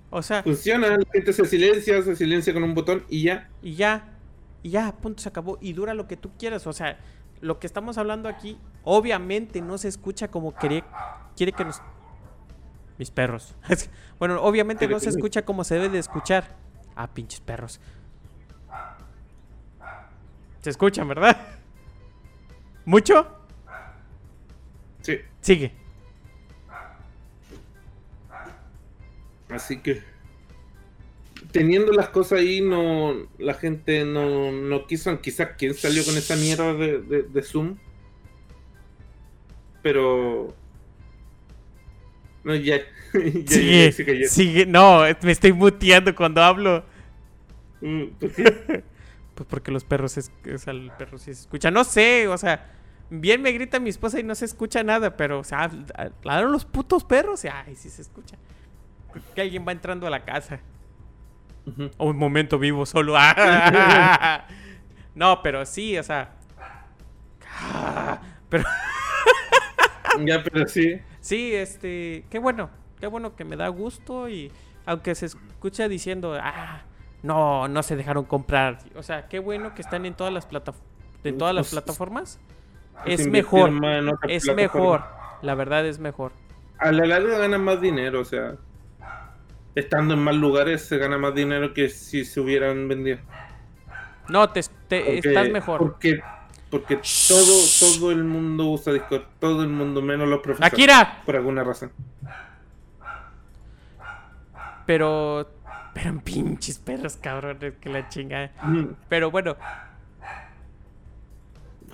O sea, funciona, la gente se silencia, se silencia con un botón y ya. y ya, y ya, punto, se acabó. Y dura lo que tú quieras. O sea, lo que estamos hablando aquí, obviamente no se escucha como quiere, quiere que nos. Mis perros. bueno, obviamente no se escucha como se debe de escuchar. Ah, pinches perros. Se escuchan, ¿verdad? ¿Mucho? Sí. Sigue. Así que. Teniendo las cosas ahí, no la gente no, no quiso. Quizás quién salió con esa mierda de, de- de Zoom. Pero. No, ya. Sigue, sigue. No, me estoy muteando cuando hablo. Mm, ¿por qué? Pues porque los perros, es, o sea, el perro sí se escucha. No sé, o sea, bien me grita mi esposa y no se escucha nada, pero, o sea, ladran los putos perros y, ay, sí se escucha. Que alguien va entrando a la casa. O un momento vivo solo. no, pero sí, o sea. Pero Ya, pero sí. sí, este, qué bueno, qué bueno que me da gusto y aunque se escucha diciendo, ah, no, no se dejaron comprar. O sea, qué bueno que están en todas las plataformas. En todas las Pues, plataformas. pues Es mejor. Es mejor. La verdad es mejor. A la larga ganan más dinero, o sea. Estando en más lugares se gana más dinero que si se hubieran vendido. No, te, te- Porque- estás mejor. Porque, porque todo, todo el mundo usa Discord. Todo el mundo, menos los profesores. Akira, Por alguna razón. pero. Pero pinches perros, cabrones, que la chingada. Mm. Pero bueno,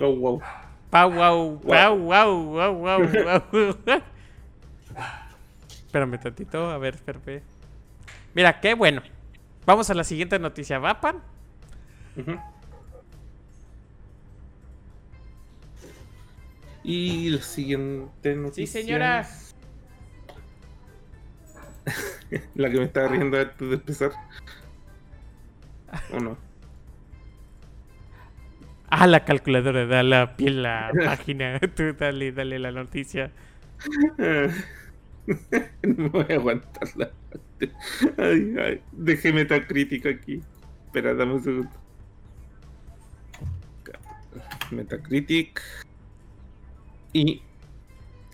Oh, wow. Pau, wow, pau, wow, wow, wow, wow. Espérame tantito, a ver, espérame. Mira, qué bueno. Vamos a la siguiente noticia, ¿va, pan? Ujú. Y la siguiente noticia. Sí, señora. La que me estaba riendo antes de empezar. ¿O no? Ah, la calculadora, da la piel la página. Tú dale, dale la noticia. no voy a aguantarla. Ay, ay. Dejé Metacritic aquí. Espera, dame un segundo. Metacritic. Y.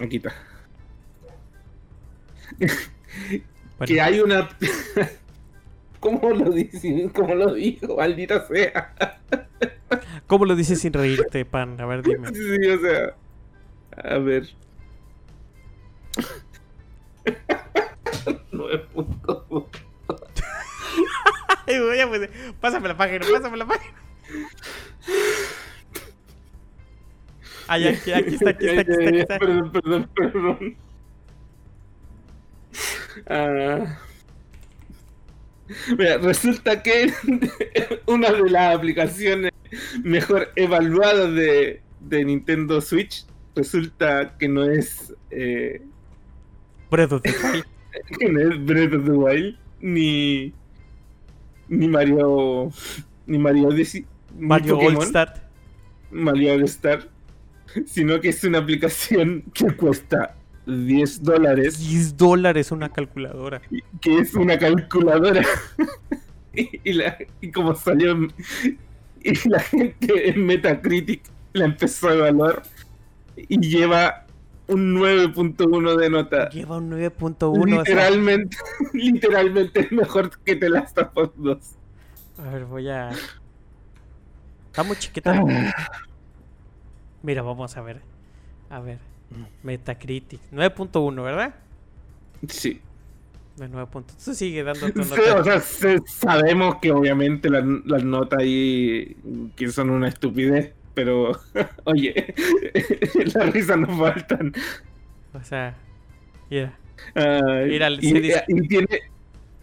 Aquí está. Bueno, Que hay una. ¿Cómo lo dice? ¿Cómo lo dijo? Maldita sea. ¿Cómo lo dices sin reírte, pan? A ver, dime. Sí, o sea. A ver. 9.2. Ay, voy a poner- Pásame la página, pásame la página. Ay, aquí, aquí está, aquí está, aquí está, aquí está. Perdón, perdón, perdón. Ah. Mira, resulta que una de las aplicaciones mejor evaluadas de, de Nintendo Switch resulta que no es eh, Breath of the Wild. que no es Breath of the Wild ni ni Mario ni Mario Odyssey Mario All. Star. Mario All Star, sino que es una aplicación que cuesta 10 dólares, 10 dólares una calculadora. que es una calculadora. y, la- y como salió, y la gente en Metacritic la empezó a evaluar y lleva un 9.1 de nota. Lleva un 9.1. o sea, Literalmente, literalmente es mejor que The Last of Us 2. A ver, voy a. Está muy chiquita. Mira, vamos a ver. A ver. Metacritic. 9.1, ¿verdad? Sí. De 9 puntos. Tú sigue dando tu Sí, nota. o sea, se- sabemos que obviamente las, notas ahí que son una estupidez, pero oye, las risas nos faltan. O sea, mira. Ay, Mira, y, dice- y tiene,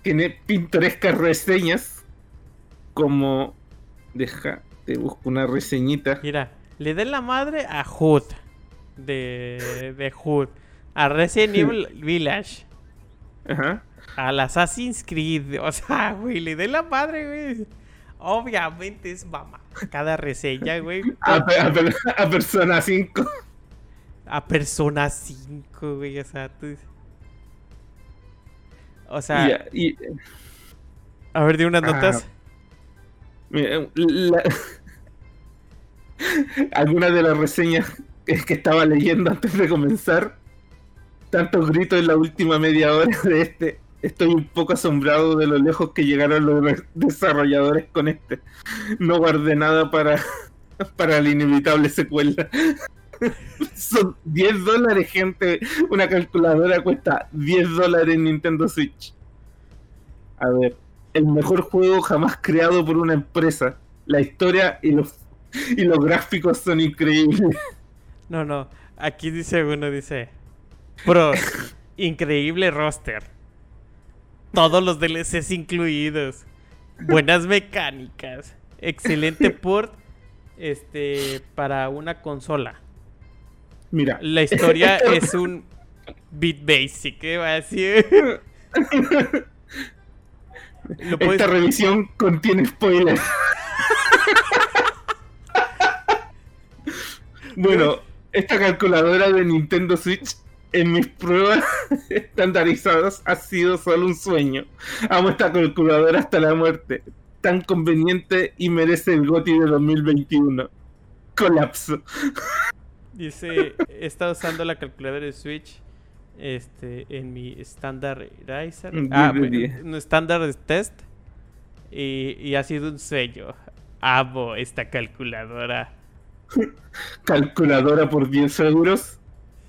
tiene pintorescas reseñas como... Deja, te busco una reseñita. Mira, le den la madre a Hood. De, de Hood. A Resident Evil Village. Ajá. Al Assassin's Creed. O sea, güey, le den la madre, güey. Obviamente es mamá. Cada reseña, güey. A, a a Persona 5. A Persona 5, güey. O sea, tú. O sea, Y- y- a ver, de unas Ah. notas. Mira, la- Algunas de las reseñas que estaba leyendo antes de comenzar, tantos gritos en la última media hora de este. Estoy un poco asombrado de lo lejos que llegaron los re- desarrolladores con este. No guardé nada para, para la inevitable secuela. Son 10 dólares, gente. Una calculadora cuesta 10 dólares en Nintendo Switch. A ver, el mejor juego jamás creado por una empresa. La historia y los, y los gráficos son increíbles. No, no. Aquí dice uno, dice. Pros. increíble roster. Todos los DLCs incluidos. Buenas mecánicas. Excelente port. Este. para una consola. Mira, La historia es un beat basic, ¿qué va a decir? Esta revisión contiene spoilers. Bueno, esta calculadora de Nintendo Switch en mis pruebas estandarizadas ha sido solo un sueño. Amo esta calculadora hasta la muerte. Tan conveniente y merece el GOTY de 2021. Colapso. Dice, he estado usando la calculadora de Switch este, en mi standardizer. Ah, 10 de bueno, 10. un standard test. Y, y ha sido un sueño. Amo esta calculadora. Calculadora por 10 euros.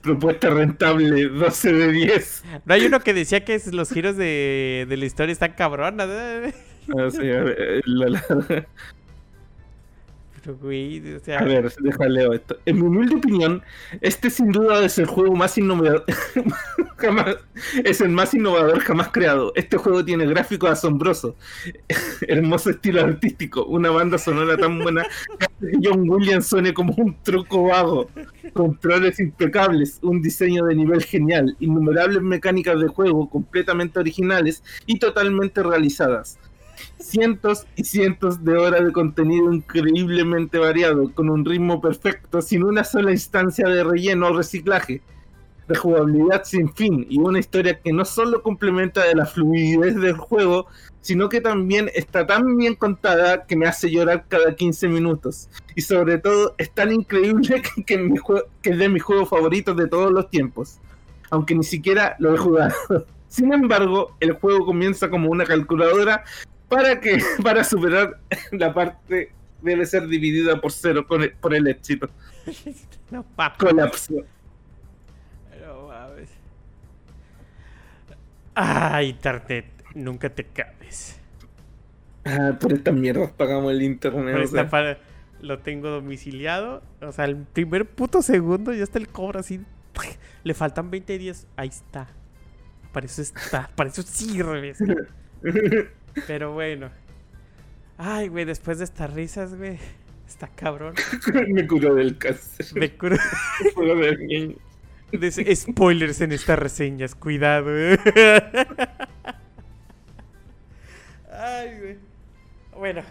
Propuesta rentable 12 de 10. No hay uno que decía que los giros de, de la historia están cabronas. ¿eh? Ah, sí, ver, la- la- A ver, déjale esto. En mi humilde opinión, este sin duda es el juego más innovador. jamás, es el más innovador jamás creado. Este juego tiene gráficos asombrosos, hermoso estilo artístico, una banda sonora tan buena John Williams suene como un truco vago, controles impecables, un diseño de nivel genial, innumerables mecánicas de juego completamente originales y totalmente realizadas cientos y cientos de horas de contenido increíblemente variado, con un ritmo perfecto, sin una sola instancia de relleno o reciclaje, de jugabilidad sin fin y una historia que no solo complementa de la fluidez del juego, sino que también está tan bien contada que me hace llorar cada 15 minutos. Y sobre todo es tan increíble que es de mis juegos favoritos de todos los tiempos, aunque ni siquiera lo he jugado. Sin embargo, el juego comienza como una calculadora para que para superar la parte debe ser dividida por cero con el- por el éxito. no. Colapso. No mames. Ah, internet, nunca te cabes. Ah, por estas mierdas pagamos el internet. Pero o está sea. para- Lo tengo domiciliado. O sea, el primer puto segundo ya está el cobro así. Le faltan 20 días. Ahí está. Para eso está. Para eso sirve. Pero bueno. Ay, güey, después de estas risas, güey. Está cabrón. Me curó del cáncer. Me curo. Curó del niño. Spoilers en estas reseñas, cuidado. eh. Ay, güey. Bueno.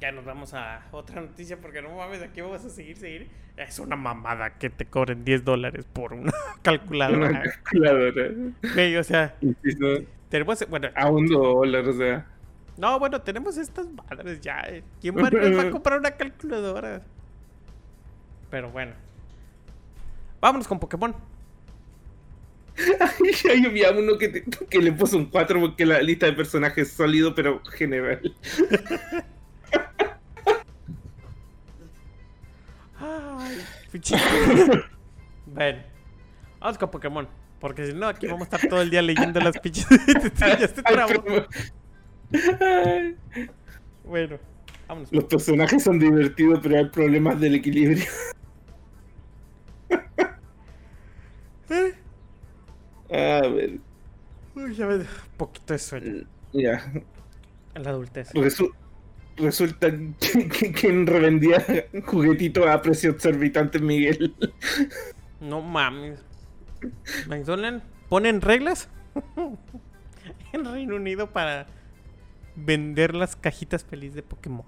Ya nos vamos a otra noticia porque no mames, aquí vamos a seguir, seguir. Es una mamada que te cobren 10 dólares por una Una calculadora. calculadora. Güey, o sea, Insisto, tenemos, bueno, A un dólar, o sea. no, bueno, tenemos estas madres ya. eh. ¿Quién va, va a comprar una calculadora? Pero bueno. Vámonos con Pokémon. Ahí había uno que, te- que le puso un 4 porque la lista de personajes es sólido, pero general. Ay, bueno, vamos con Pokémon. Porque si no, aquí vamos a estar todo el día leyendo las pinches. ya se trabó. Bueno, vámonos. Los personajes son divertidos, pero hay problemas del equilibrio. A ver, Uy, ya me un poquito de sueño. ya. En la adultez. Resu- resulta que, que- quien revendía juguetitos a precio exorbitante es Miguel. No mames. McDonald's ponen reglas en Reino Unido para vender las cajitas feliz de Pokémon.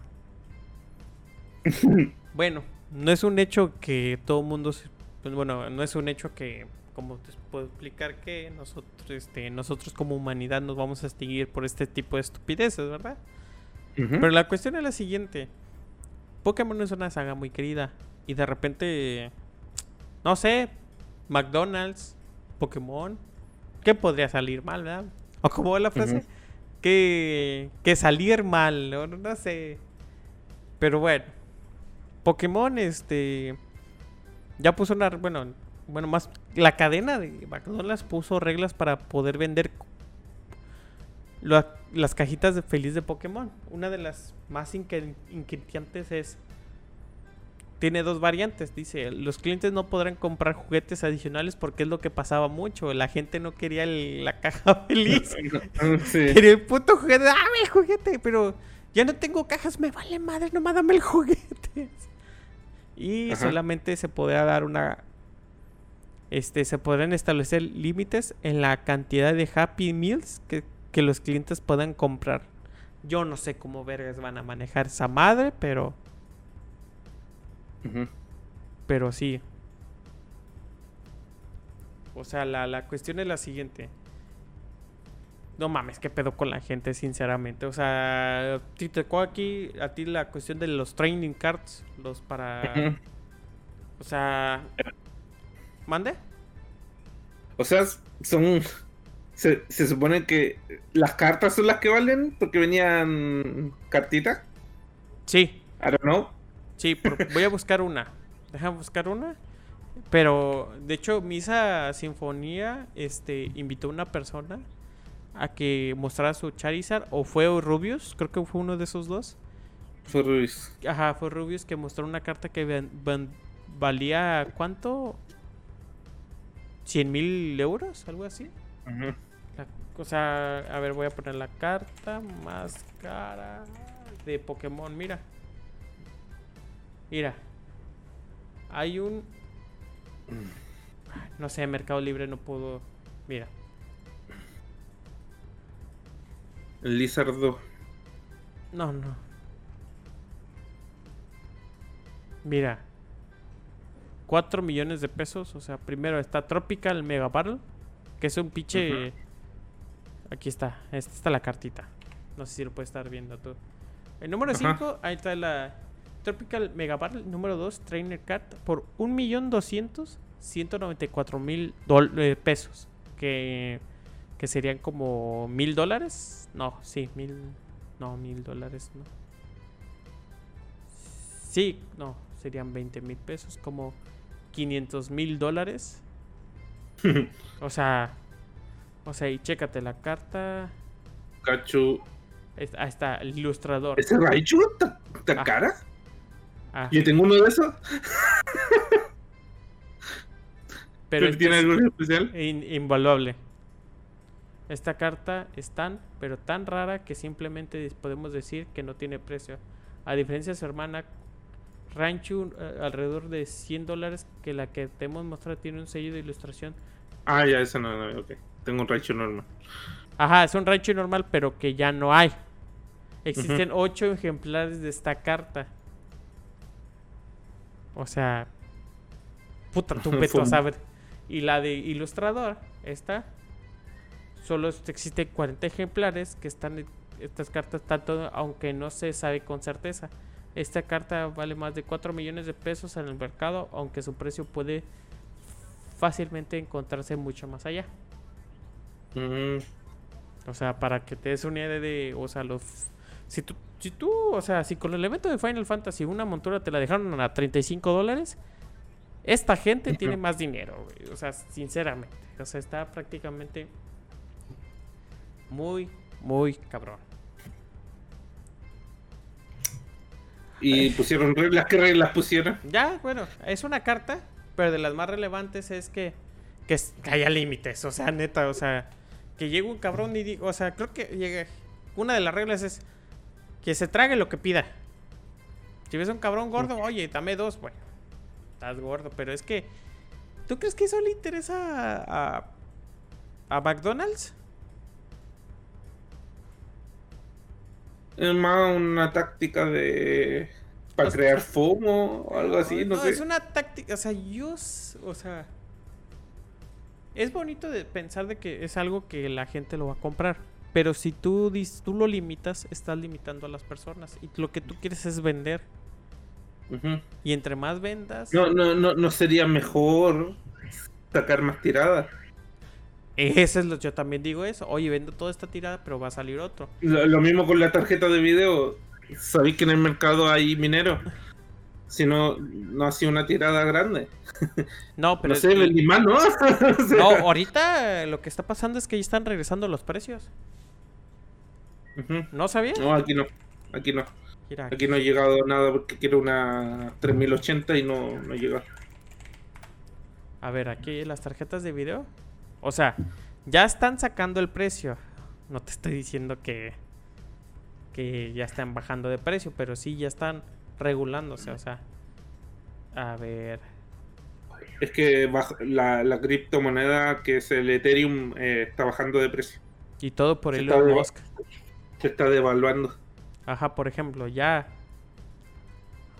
bueno, no es un hecho que todo mundo, se- pues bueno, no es un hecho que, como te puedo explicar que nosotros, este, nosotros como humanidad nos vamos a extinguir por este tipo de estupideces, ¿verdad? Pero la cuestión es la siguiente. Pokémon es una saga muy querida. Y de repente, no sé, McDonald's, Pokémon, ¿qué podría salir mal, verdad? O como va la frase, que, que salir mal, no, no sé. Pero bueno, Pokémon, este, ya puso una, bueno, bueno, más, la cadena de McDonald's puso reglas para poder vender las cajitas de feliz de Pokémon. Una de las más inquietantes es. Tiene dos variantes. Dice: Los clientes no podrán comprar juguetes adicionales porque es lo que pasaba mucho. La gente no quería el- la caja feliz. Sí. Quería el puto juguete. ¡Dame el juguete! Pero ya no tengo cajas. Me vale madre. Nomás dame el juguete. Y Ajá. solamente se podrá dar una. Este, se podrán establecer límites en la cantidad de Happy Meals que, que los clientes puedan comprar. Yo no sé cómo vergas van a manejar esa madre, pero, Pero sí. O sea, la, la cuestión es la siguiente. No mames, qué pedo con la gente, sinceramente. O sea, te tocó aquí a ti la cuestión de los training cards, los para... O sea... ¿Mande? O sea, son. Se, se supone que las cartas son las que valen porque venían cartitas. Sí, I don't know. Sí, por- voy a buscar una. Déjame buscar una. Pero, de hecho, Misa Sinfonía este, invitó a una persona a que mostrara su Charizard. O fue Rubius, creo que fue uno de esos dos. Fue Ruiz. Ajá, fue Rubius que mostró una carta que valía, ¿cuánto? ¿100 mil euros? Algo así. La- o sea, a ver, voy a poner la carta más cara de Pokémon. Mira. Mira. Hay un. No sé, Mercado Libre no puedo. Mira. El Lizardo. No, no. Mira. 4 millones de pesos. O sea, primero está Tropical Mega Battle. Que es un pinche. Aquí está. Esta está la cartita. No sé si lo puedes estar viendo tú. El número Ajá. 5, ahí está la Tropical Mega Battle. Número 2, Trainer Card. Por 1.200.194.000 dol- eh, pesos. Que, que serían como mil dólares. No, sí, mil. No, mil dólares, no. Sí, no, serían 20 mil pesos, como 500 mil dólares. O sea, o sea, y chécate la carta. Cacho. Es- Ahí está, el ilustrador. ¿Ese Raichu está, está Ah. cara? Ah, Yo tengo uno de esos. pero ¿Pero este tiene es algo especial? in- invaluable. Esta carta es tan, pero tan rara que simplemente podemos decir que no tiene precio. A diferencia de su hermana Ranchu, eh, alrededor de 100 dólares, que la que te hemos mostrado tiene un sello de ilustración Ah, ya, ese no, no, ok. Tengo un Raichu normal. Ajá, es un Raichu normal, pero que ya no hay. Existen ocho ejemplares de esta carta. O sea, puta, tú vete a saber. Y la de ilustrador, esta, solo existen 40 ejemplares que están, estas cartas tanto, aunque no se sabe con certeza. Esta carta vale más de 4 millones de pesos en el mercado, aunque su precio puede fácilmente encontrarse mucho más allá. Mm, O sea, para que te des una idea de, o sea, los... Si tú, si tú, o sea, si con el evento de Final Fantasy una montura te la dejaron a 35 dólares, esta gente tiene más dinero, güey. O sea, sinceramente. O sea, está prácticamente muy, muy cabrón. y pusieron reglas, ¿qué reglas pusieron? Ya, bueno, es una carta, pero de las más relevantes es que, que haya límites. O sea, neta, o sea, que llegue un cabrón y diga, o sea, creo que llegue. Una de las reglas es que se trague lo que pida. Si ves a un cabrón gordo, oye, dame dos, bueno, estás gordo, pero es que, ¿tú crees que eso le interesa a, a, a McDonald's? Es más una táctica de... Para crear FOMO o algo así, no, sé. Es una táctica, o sea, yo, o sea, es bonito de pensar de que es algo que la gente lo va a comprar, pero si tú tú lo limitas, estás limitando a las personas y lo que tú quieres es vender y entre más vendas, No, no, no, no sería mejor sacar más tiradas. ese es lo yo también digo eso. Oye, vendo toda esta tirada, pero va a salir otro. Lo, lo mismo con la tarjeta de video. Sabéis que en el mercado hay minero. Si no, no ha sido una tirada grande. No, pero no sé, vendí más, ¿no? O sea, no, ahorita lo que está pasando es que ya están regresando los precios. ¿No sabía? No, aquí no. Aquí no. Mira, Aquí no ha llegado nada porque quiero una 3080 y no, no llega. A ver, aquí las tarjetas de video. O sea, ya están sacando el precio. No te estoy diciendo que, que ya están bajando de precio, pero sí ya están regulándose. O sea, a ver. Es que la, la criptomoneda que es el Ethereum eh, está bajando de precio. Y todo por Se Elon Musk. Se está devaluando. Ajá, por ejemplo, ya.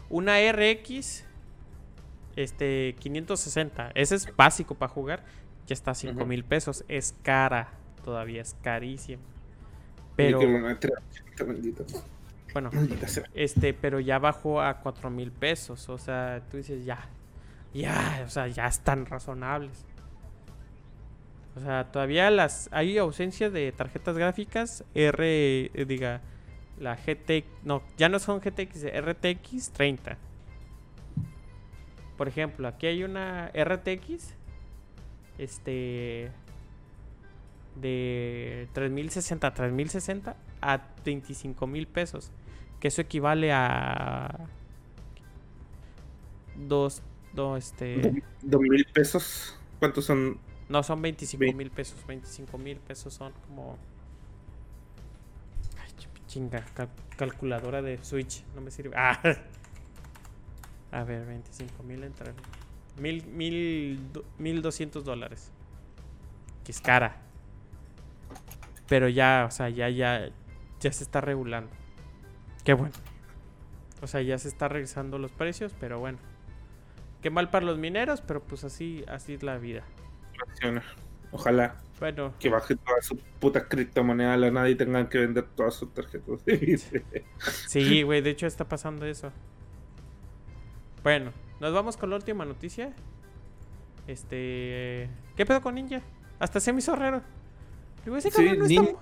Una RX. Este, 560. Ese es básico para jugar. Ya está a 5 Ujú. mil pesos. Es cara. Todavía es carísimo. Yo Pero, quiero una 3080, maldita. bueno. Este, pero ya bajó a 4 mil pesos. O sea, tú dices, ya. Ya, o sea, ya están razonables. O sea, todavía las hay ausencia de tarjetas gráficas R, eh, diga, la GT, no, ya no son GTX, RTX 30. Por ejemplo, aquí hay una RTX este de 3060 a 3060 a 25 mil pesos, que eso equivale a dos, no, este, Dos mil pesos. ¿Cuántos son? No son 25 Ve- mil pesos, 25 mil pesos son como Ay, ch- chinga, cal- calculadora de Switch, no me sirve. Ah. A ver, 25 mil entre mil, mil, mil doscientos dólares. Que es cara. Pero ya, o sea, ya, ya, ya se está regulando. Qué bueno. O sea, ya se está revisando los precios, pero bueno. Qué mal para los mineros, pero pues así, así es la vida. Ojalá Bueno, que baje todas sus putas criptomonedas a la nada y tengan que vender todas sus tarjetas de sí, güey, de hecho está pasando eso. Bueno, nos vamos con la última noticia. Este, ¿qué pedo con Ninja? Hasta se me hizo raro. Digo, ese Sí, no está Nin- mu-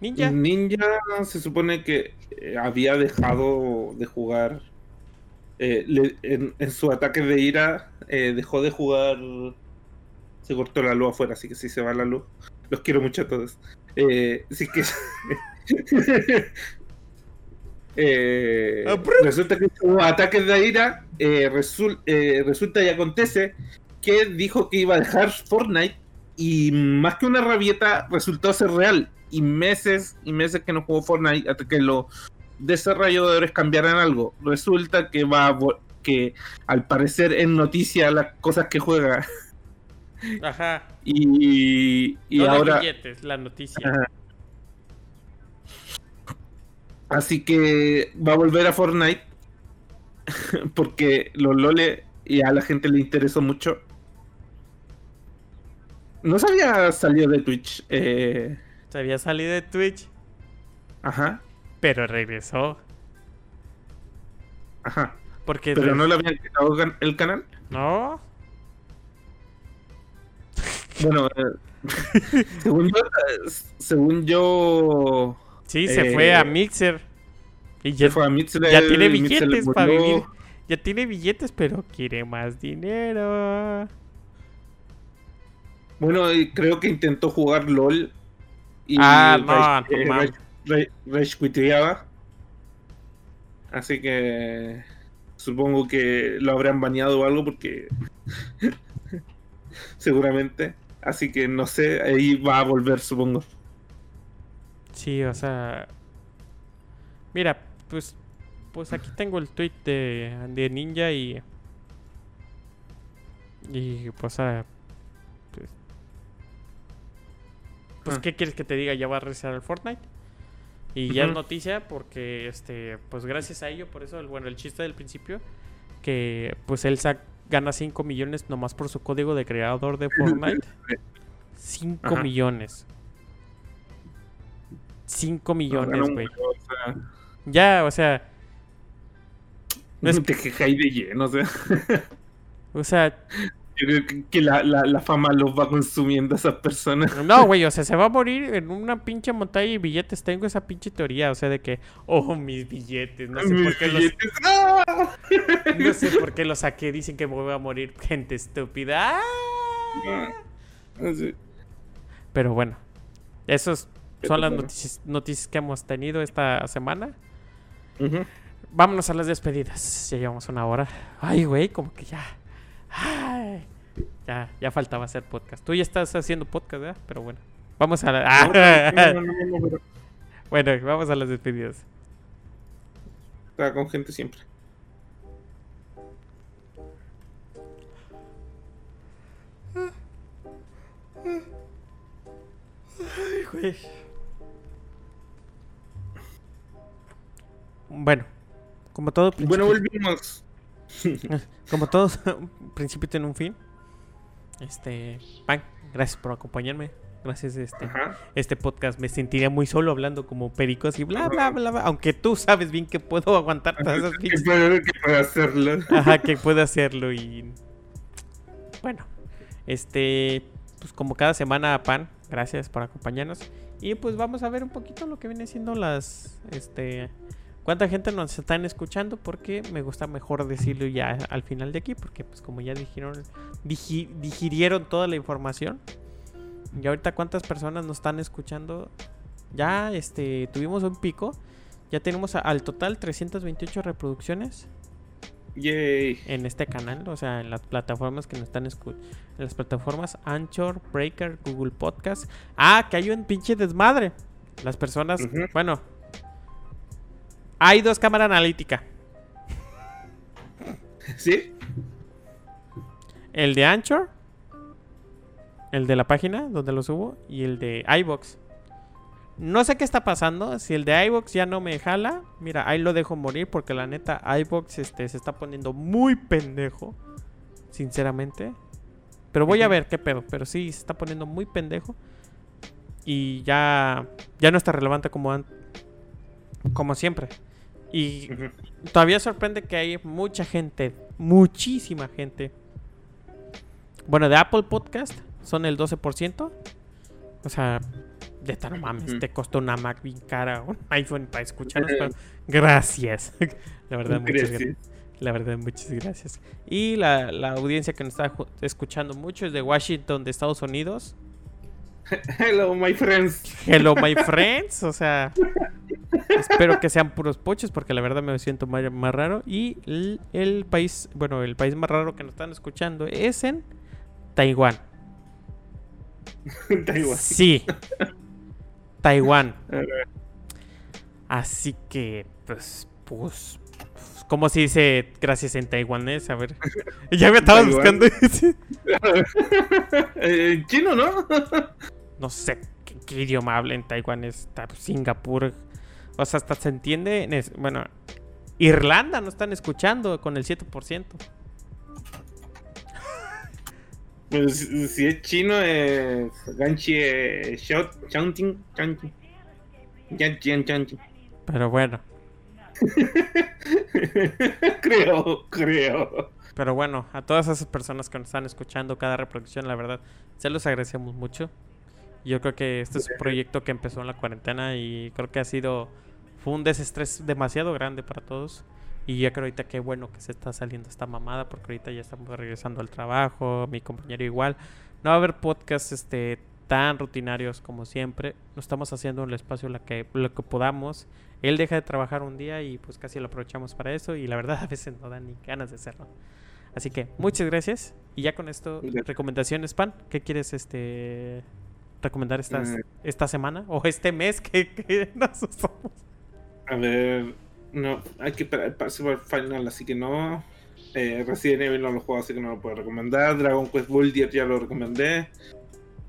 Ninja. Ninja se supone que eh, había dejado de jugar. eh, le- en, en su ataque de ira eh, dejó de jugar. Se cortó la luz afuera, así que si se va la luz. Los quiero mucho a todos. Eh, así que. Eh, resulta que su ataque de ira eh, resul- eh, resulta y acontece que dijo que iba a dejar Fortnite y más que una rabieta resultó ser real y meses y meses que no jugó Fortnite hasta que los desarrolladores cambiaran algo resulta que va a que al parecer es noticia las cosas que juega Ajá. y, y no ahora billetes, la noticia. Ajá. Así que va a volver a Fortnite. Porque los LOL y a la gente le interesó mucho. No se había salido de Twitch. eh, Se había salido de Twitch, ajá, pero regresó. ajá. Porque Pero no le habían quitado el canal. No. Bueno, eh, según yo, eh, según yo Sí, se Eh, fue a Mixer. Y ya, se fue a Mixer, ya tiene billetes para vivir. Ya tiene billetes, pero quiere más dinero. Bueno, creo que intentó jugar LOL. Y Ah, no, eh. Así que supongo que lo habrán baneado o algo porque seguramente. Así que no sé, ahí va a volver, supongo. Sí, o sea. Mira, pues. Pues aquí tengo el tweet de, de Ninja y. Y pues. ah, pues, pues, Ah. ¿qué quieres que te diga? Ya va a regresar el Fortnite. Y ya es noticia porque, este, pues gracias a ello, por eso, el, bueno, el chiste del principio, que pues él sac- gana 5 millones nomás por su código de creador de Fortnite. 5 Ajá. millones. 5 Ganó millones, güey. o sea, Ya, o sea, No es- te quejáis de lleno, o sea. o sea, Yo creo que, que la, la, la fama los va consumiendo a esas personas. no, güey, o sea, se va a morir en una pinche montaña de billetes. Tengo esa pinche teoría, o sea, de que, oh, mis billetes, no sé Mis por qué los, ¡ah! no sé por qué los saqué. Dicen que me voy a morir gente estúpida. ¡Ah! Así. Pero bueno, esas son las noticias, noticias que hemos tenido esta semana. Vámonos a las despedidas. Ya llevamos una hora. Ay, güey, como que ya. Ay, ya, ya faltaba hacer podcast. Tú ya estás haciendo podcast, ¿verdad? Pero bueno. Vamos a la... Ah, No, no, no, no, pero bueno, vamos a las despedidas. Estaba con gente siempre. Bueno, como todo Bueno, principio, volvimos. como todo principio tiene un fin. Este, Pan, gracias por acompañarme. Gracias, este, Ajá. este podcast me sentiría muy solo hablando como perico así, bla, bla, bla, bla. Aunque tú sabes bien que puedo aguantar todas esas Que que puede hacerlo. Ajá, que puede hacerlo y... Bueno, este... Pues como cada semana, Pan, gracias por acompañarnos. Y pues vamos a ver un poquito lo que viene siendo las... Este... Cuánta gente nos están escuchando porque me gusta mejor decirlo ya al final de aquí porque pues como ya dijeron, digi- digirieron toda la información. Y ahorita cuántas personas nos están escuchando. Ya este tuvimos un pico. Ya tenemos a- al total 328 reproducciones Yay. en este canal, o sea, en las plataformas que nos están escuchando, en las plataformas Anchor, Breaker, Google Podcast. Ah, que hay un pinche desmadre. Las personas, Ujú. bueno, hay dos cámaras analíticas. ¿Sí? El de Anchor, el de la página donde lo subo, y el de iBox. No sé qué está pasando. Si el de iBox ya no me jala, mira, ahí lo dejo morir porque la neta iBox este, se está poniendo muy pendejo. Sinceramente. Pero voy a ver qué pedo. Pero sí, se está poniendo muy pendejo. Y ya, ya no está relevante como, como siempre. Y todavía sorprende que hay mucha gente, muchísima gente. Bueno, de Apple Podcast son el 12%. O sea, ya está, no mames, te costó una Mac bien cara, un iPhone para escucharnos. pero gracias. La verdad, muchas Gracias. La verdad, muchas gracias. Y la, la audiencia que nos está escuchando mucho es de Washington, de Estados Unidos. Hello, my friends. Hello, my friends. O sea, espero que sean puros poches porque la verdad me siento más, más raro. Y el, el país, bueno, el país más raro que nos están escuchando es en Taiwán. Taiwán. Sí, Taiwán. Así que, pues, pues, ¿cómo se dice gracias en taiwanés? A ver, ya me estaba Taiwán. buscando ese. Eh, En chino, ¿no? No sé qué, qué idioma habla en Taiwán, está Singapur. O sea, hasta se entiende. en es- bueno, Irlanda no están escuchando con el 7%. Pero si, si es chino, es Ganchi yan, chanting. Pero bueno. creo, creo. Pero bueno, a todas esas personas que nos están escuchando cada reproducción, la verdad, se los agradecemos mucho. Yo creo que este es un proyecto que empezó en la cuarentena y creo que ha sido fue un desestrés demasiado grande para todos. Y ya creo ahorita que bueno que se está saliendo esta mamada porque ahorita ya estamos regresando al trabajo, mi compañero igual. No va a haber podcasts este tan rutinarios como siempre. No estamos haciendo el espacio lo que, lo que podamos. Él deja de trabajar un día y pues casi lo aprovechamos para eso y la verdad a veces no dan ni ganas de hacerlo. Así que muchas gracias y ya con esto recomendaciones pan, ¿qué quieres este recomendar esta, Mm. esta semana o este mes que, que nos usamos? A ver, no, hay que esperar para Super Final, así que no. Eh, Resident Evil no lo juego, así que no lo puedo recomendar. Dragon Quest Builder ya lo recomendé.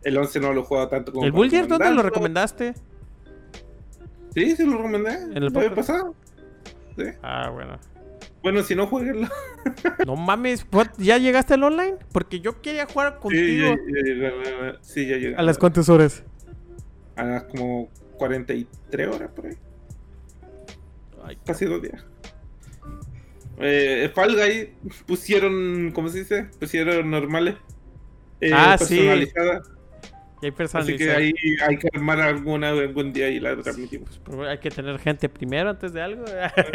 El 11 no lo he jugado tanto como. ¿El Bullier dónde lo recomendaste? Sí, sí lo recomendé. ¿En el pasado? Sí. Ah, bueno. Bueno, si no, jueguenlo. No mames, what? ¿ya llegaste al online? Porque yo quería jugar Sí, contigo. ya, ya, ya, ya, sí, ya llegué. ¿A las cuántas horas? A las como 43 horas por ahí. Ay, Casi dos días. Eh, Fall Guy pusieron, ¿cómo se dice? Pusieron normales. Eh, Ah, sí. Y hay Así personas que ahí hay que armar alguna algún día y la transmitimos. hay que tener gente primero antes de algo.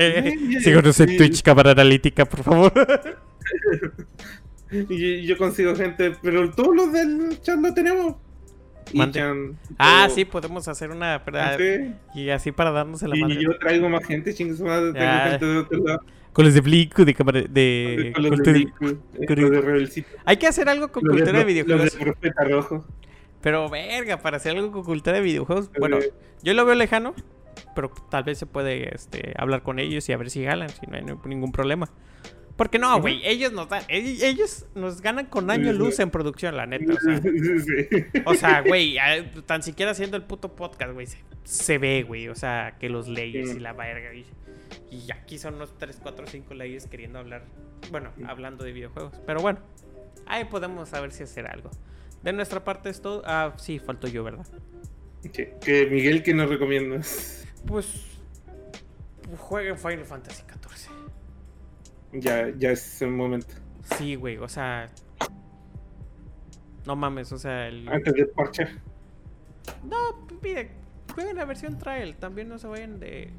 Sí, en sí. Twitch, cámara analítica, por favor. Y yo consigo gente, pero todos los del chat lo tenemos. Y. Chan, ah, sí, podemos hacer una. Sí. Y así para darnos la madre. Y yo traigo más gente, chingue su madre, tengo Ya. gente de otro lado. Con los de Blink, de cámara. De. Con los de los de Hay que hacer algo con los cultura de Los videojuegos. de Profeta Rojo. Pero verga, para hacer algo con cultura de videojuegos. Bueno, yo lo veo lejano. Pero tal vez se puede este, hablar con ellos y a ver si jalan, si no hay ningún problema. Porque no, güey, ellos nos dan, ellos, nos ganan con año luz en producción, la neta. O sea, Sí. o sea, güey, tan siquiera haciendo el puto podcast, güey, se, se ve, güey. O sea, que los leyes Sí. y la verga. Y, y aquí son unos 3, 4, 5 leyes queriendo hablar, bueno, hablando de videojuegos. Pero bueno, ahí podemos saber si hacer algo. De nuestra parte es todo. Ah, sí, faltó yo, ¿verdad? Que, que Miguel, que nos recomiendas? Pues jueguen Final Fantasy XIV. Ya, ya es el momento. Sí, güey, o sea. No mames, o sea, el. Antes de parche. No, mire, jueguen la versión trial, también no se vayan de,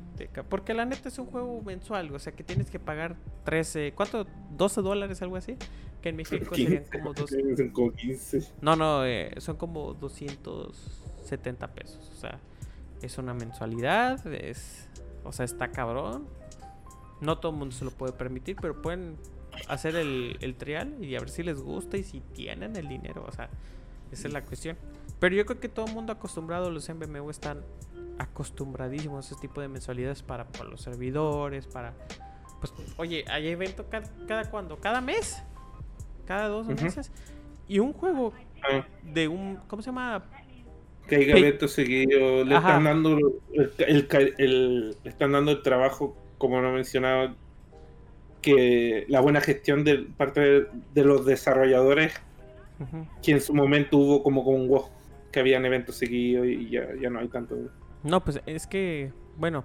Porque la neta es un juego mensual, o sea que tienes que pagar 13. ¿Cuánto? ¿12 dólares, algo así? Que en México serían 15. como dos. Son como 15. No, no, eh, son como 270 pesos. O sea, es una mensualidad, es. O sea, está cabrón. No todo el mundo se lo puede permitir, pero pueden hacer el, el trial y a ver si les gusta y si tienen el dinero. O sea, esa es la cuestión. Pero yo creo que todo el mundo acostumbrado, los MMO están acostumbradísimos a ese tipo de mensualidades para, para los servidores, para... Pues, oye, hay evento cada, cada cuándo? ¿Cada mes? ¿Cada dos meses? Y un juego Ah, de un... ¿Cómo se llama? que hay gavetos seguidos. Le Ajá. están dando el, el, el- le están dando el trabajo, como lo mencionaba, que la buena gestión de parte de, de los desarrolladores, que en su momento hubo como con WoW, que habían eventos seguidos y ya, ya no hay tanto. No, pues es que, bueno,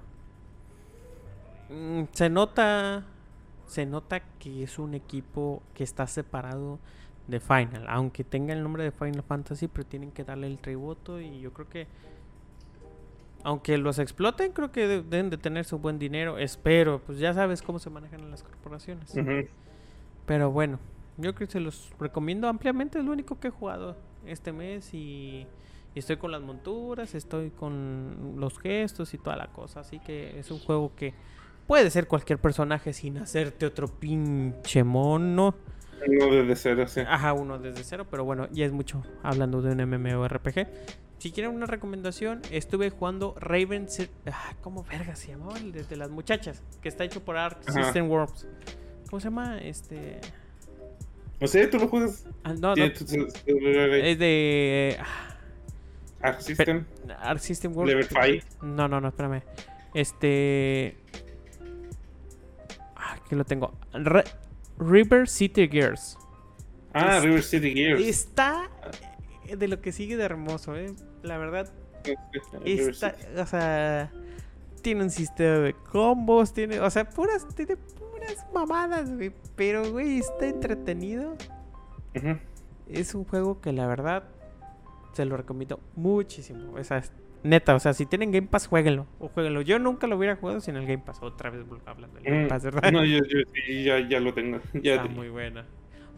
mm, se nota, se nota que es un equipo que está separado de Final, aunque tenga el nombre de Final Fantasy, pero tienen que darle el tributo y yo creo que, aunque los exploten, creo que de- deben de tener su buen dinero, espero, pues ya sabes cómo se manejan las corporaciones. Pero bueno, yo creo que se los recomiendo ampliamente. Es lo único que he jugado este mes y, y estoy con las monturas, estoy con los gestos y toda la cosa. Así que es un juego que puede ser cualquier personaje sin hacerte otro pinche mono. No desde cero, sí. Ajá, uno desde cero, pero bueno, ya es mucho hablando de un MMORPG. Si quieren una recomendación, estuve jugando Raven... Ah, ¿Cómo verga se llamaba? El de, las muchachas, que está hecho por Arc Ajá. System Works. ¿Cómo se llama? Este... No sé, tú lo juegas. Ah, no, no, Es de ah, Arc System, Arc System Works. Level 5. No, no, no, espérame. Este. Ah, aquí lo tengo. Re- River City Gears. Ah, Es- River City Gears. Está de lo que sigue de hermoso, ¿eh? La verdad, está. O sea. tiene un sistema de combos, tiene, o sea, puras, tiene puras mamadas, güey. Pero, güey, está entretenido. Ujú. Es un juego que la verdad se lo recomiendo muchísimo. O sea, es- neta, o sea, si tienen Game Pass, jueguenlo. O jueguenlo. Yo nunca lo hubiera jugado sin el Game Pass. Otra vez hablando del Game Mm, Pass, ¿verdad? No, yo, yo sí, ya, ya lo tengo. Ya Está muy buena.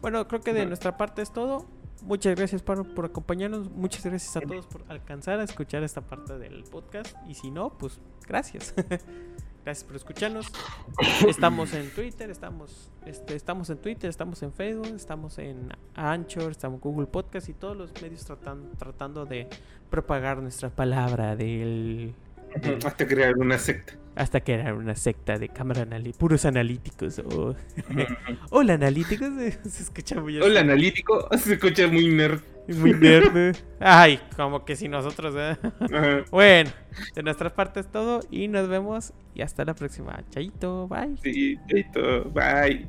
Bueno, creo que de Bueno. nuestra parte es todo. Muchas gracias por, por acompañarnos. Muchas gracias a todos por alcanzar a escuchar esta parte del podcast. Y si no, pues gracias. gracias por escucharnos. Estamos en Twitter, estamos, este, estamos en Twitter, estamos en Facebook, estamos en Anchor, estamos en Google Podcast y todos los medios tratan- tratando de propagar nuestra palabra del Hasta crear una secta. hasta era una secta de cámara anali puros analíticos o hola analíticos se escucha muy. Hola, analítico. Se escucha muy nerd. Muy nerd. Ay, como que si nosotros, ¿eh? Bueno, de nuestra parte es todo y nos vemos y hasta la próxima. Chaito, bye. Sí, listo. Bye.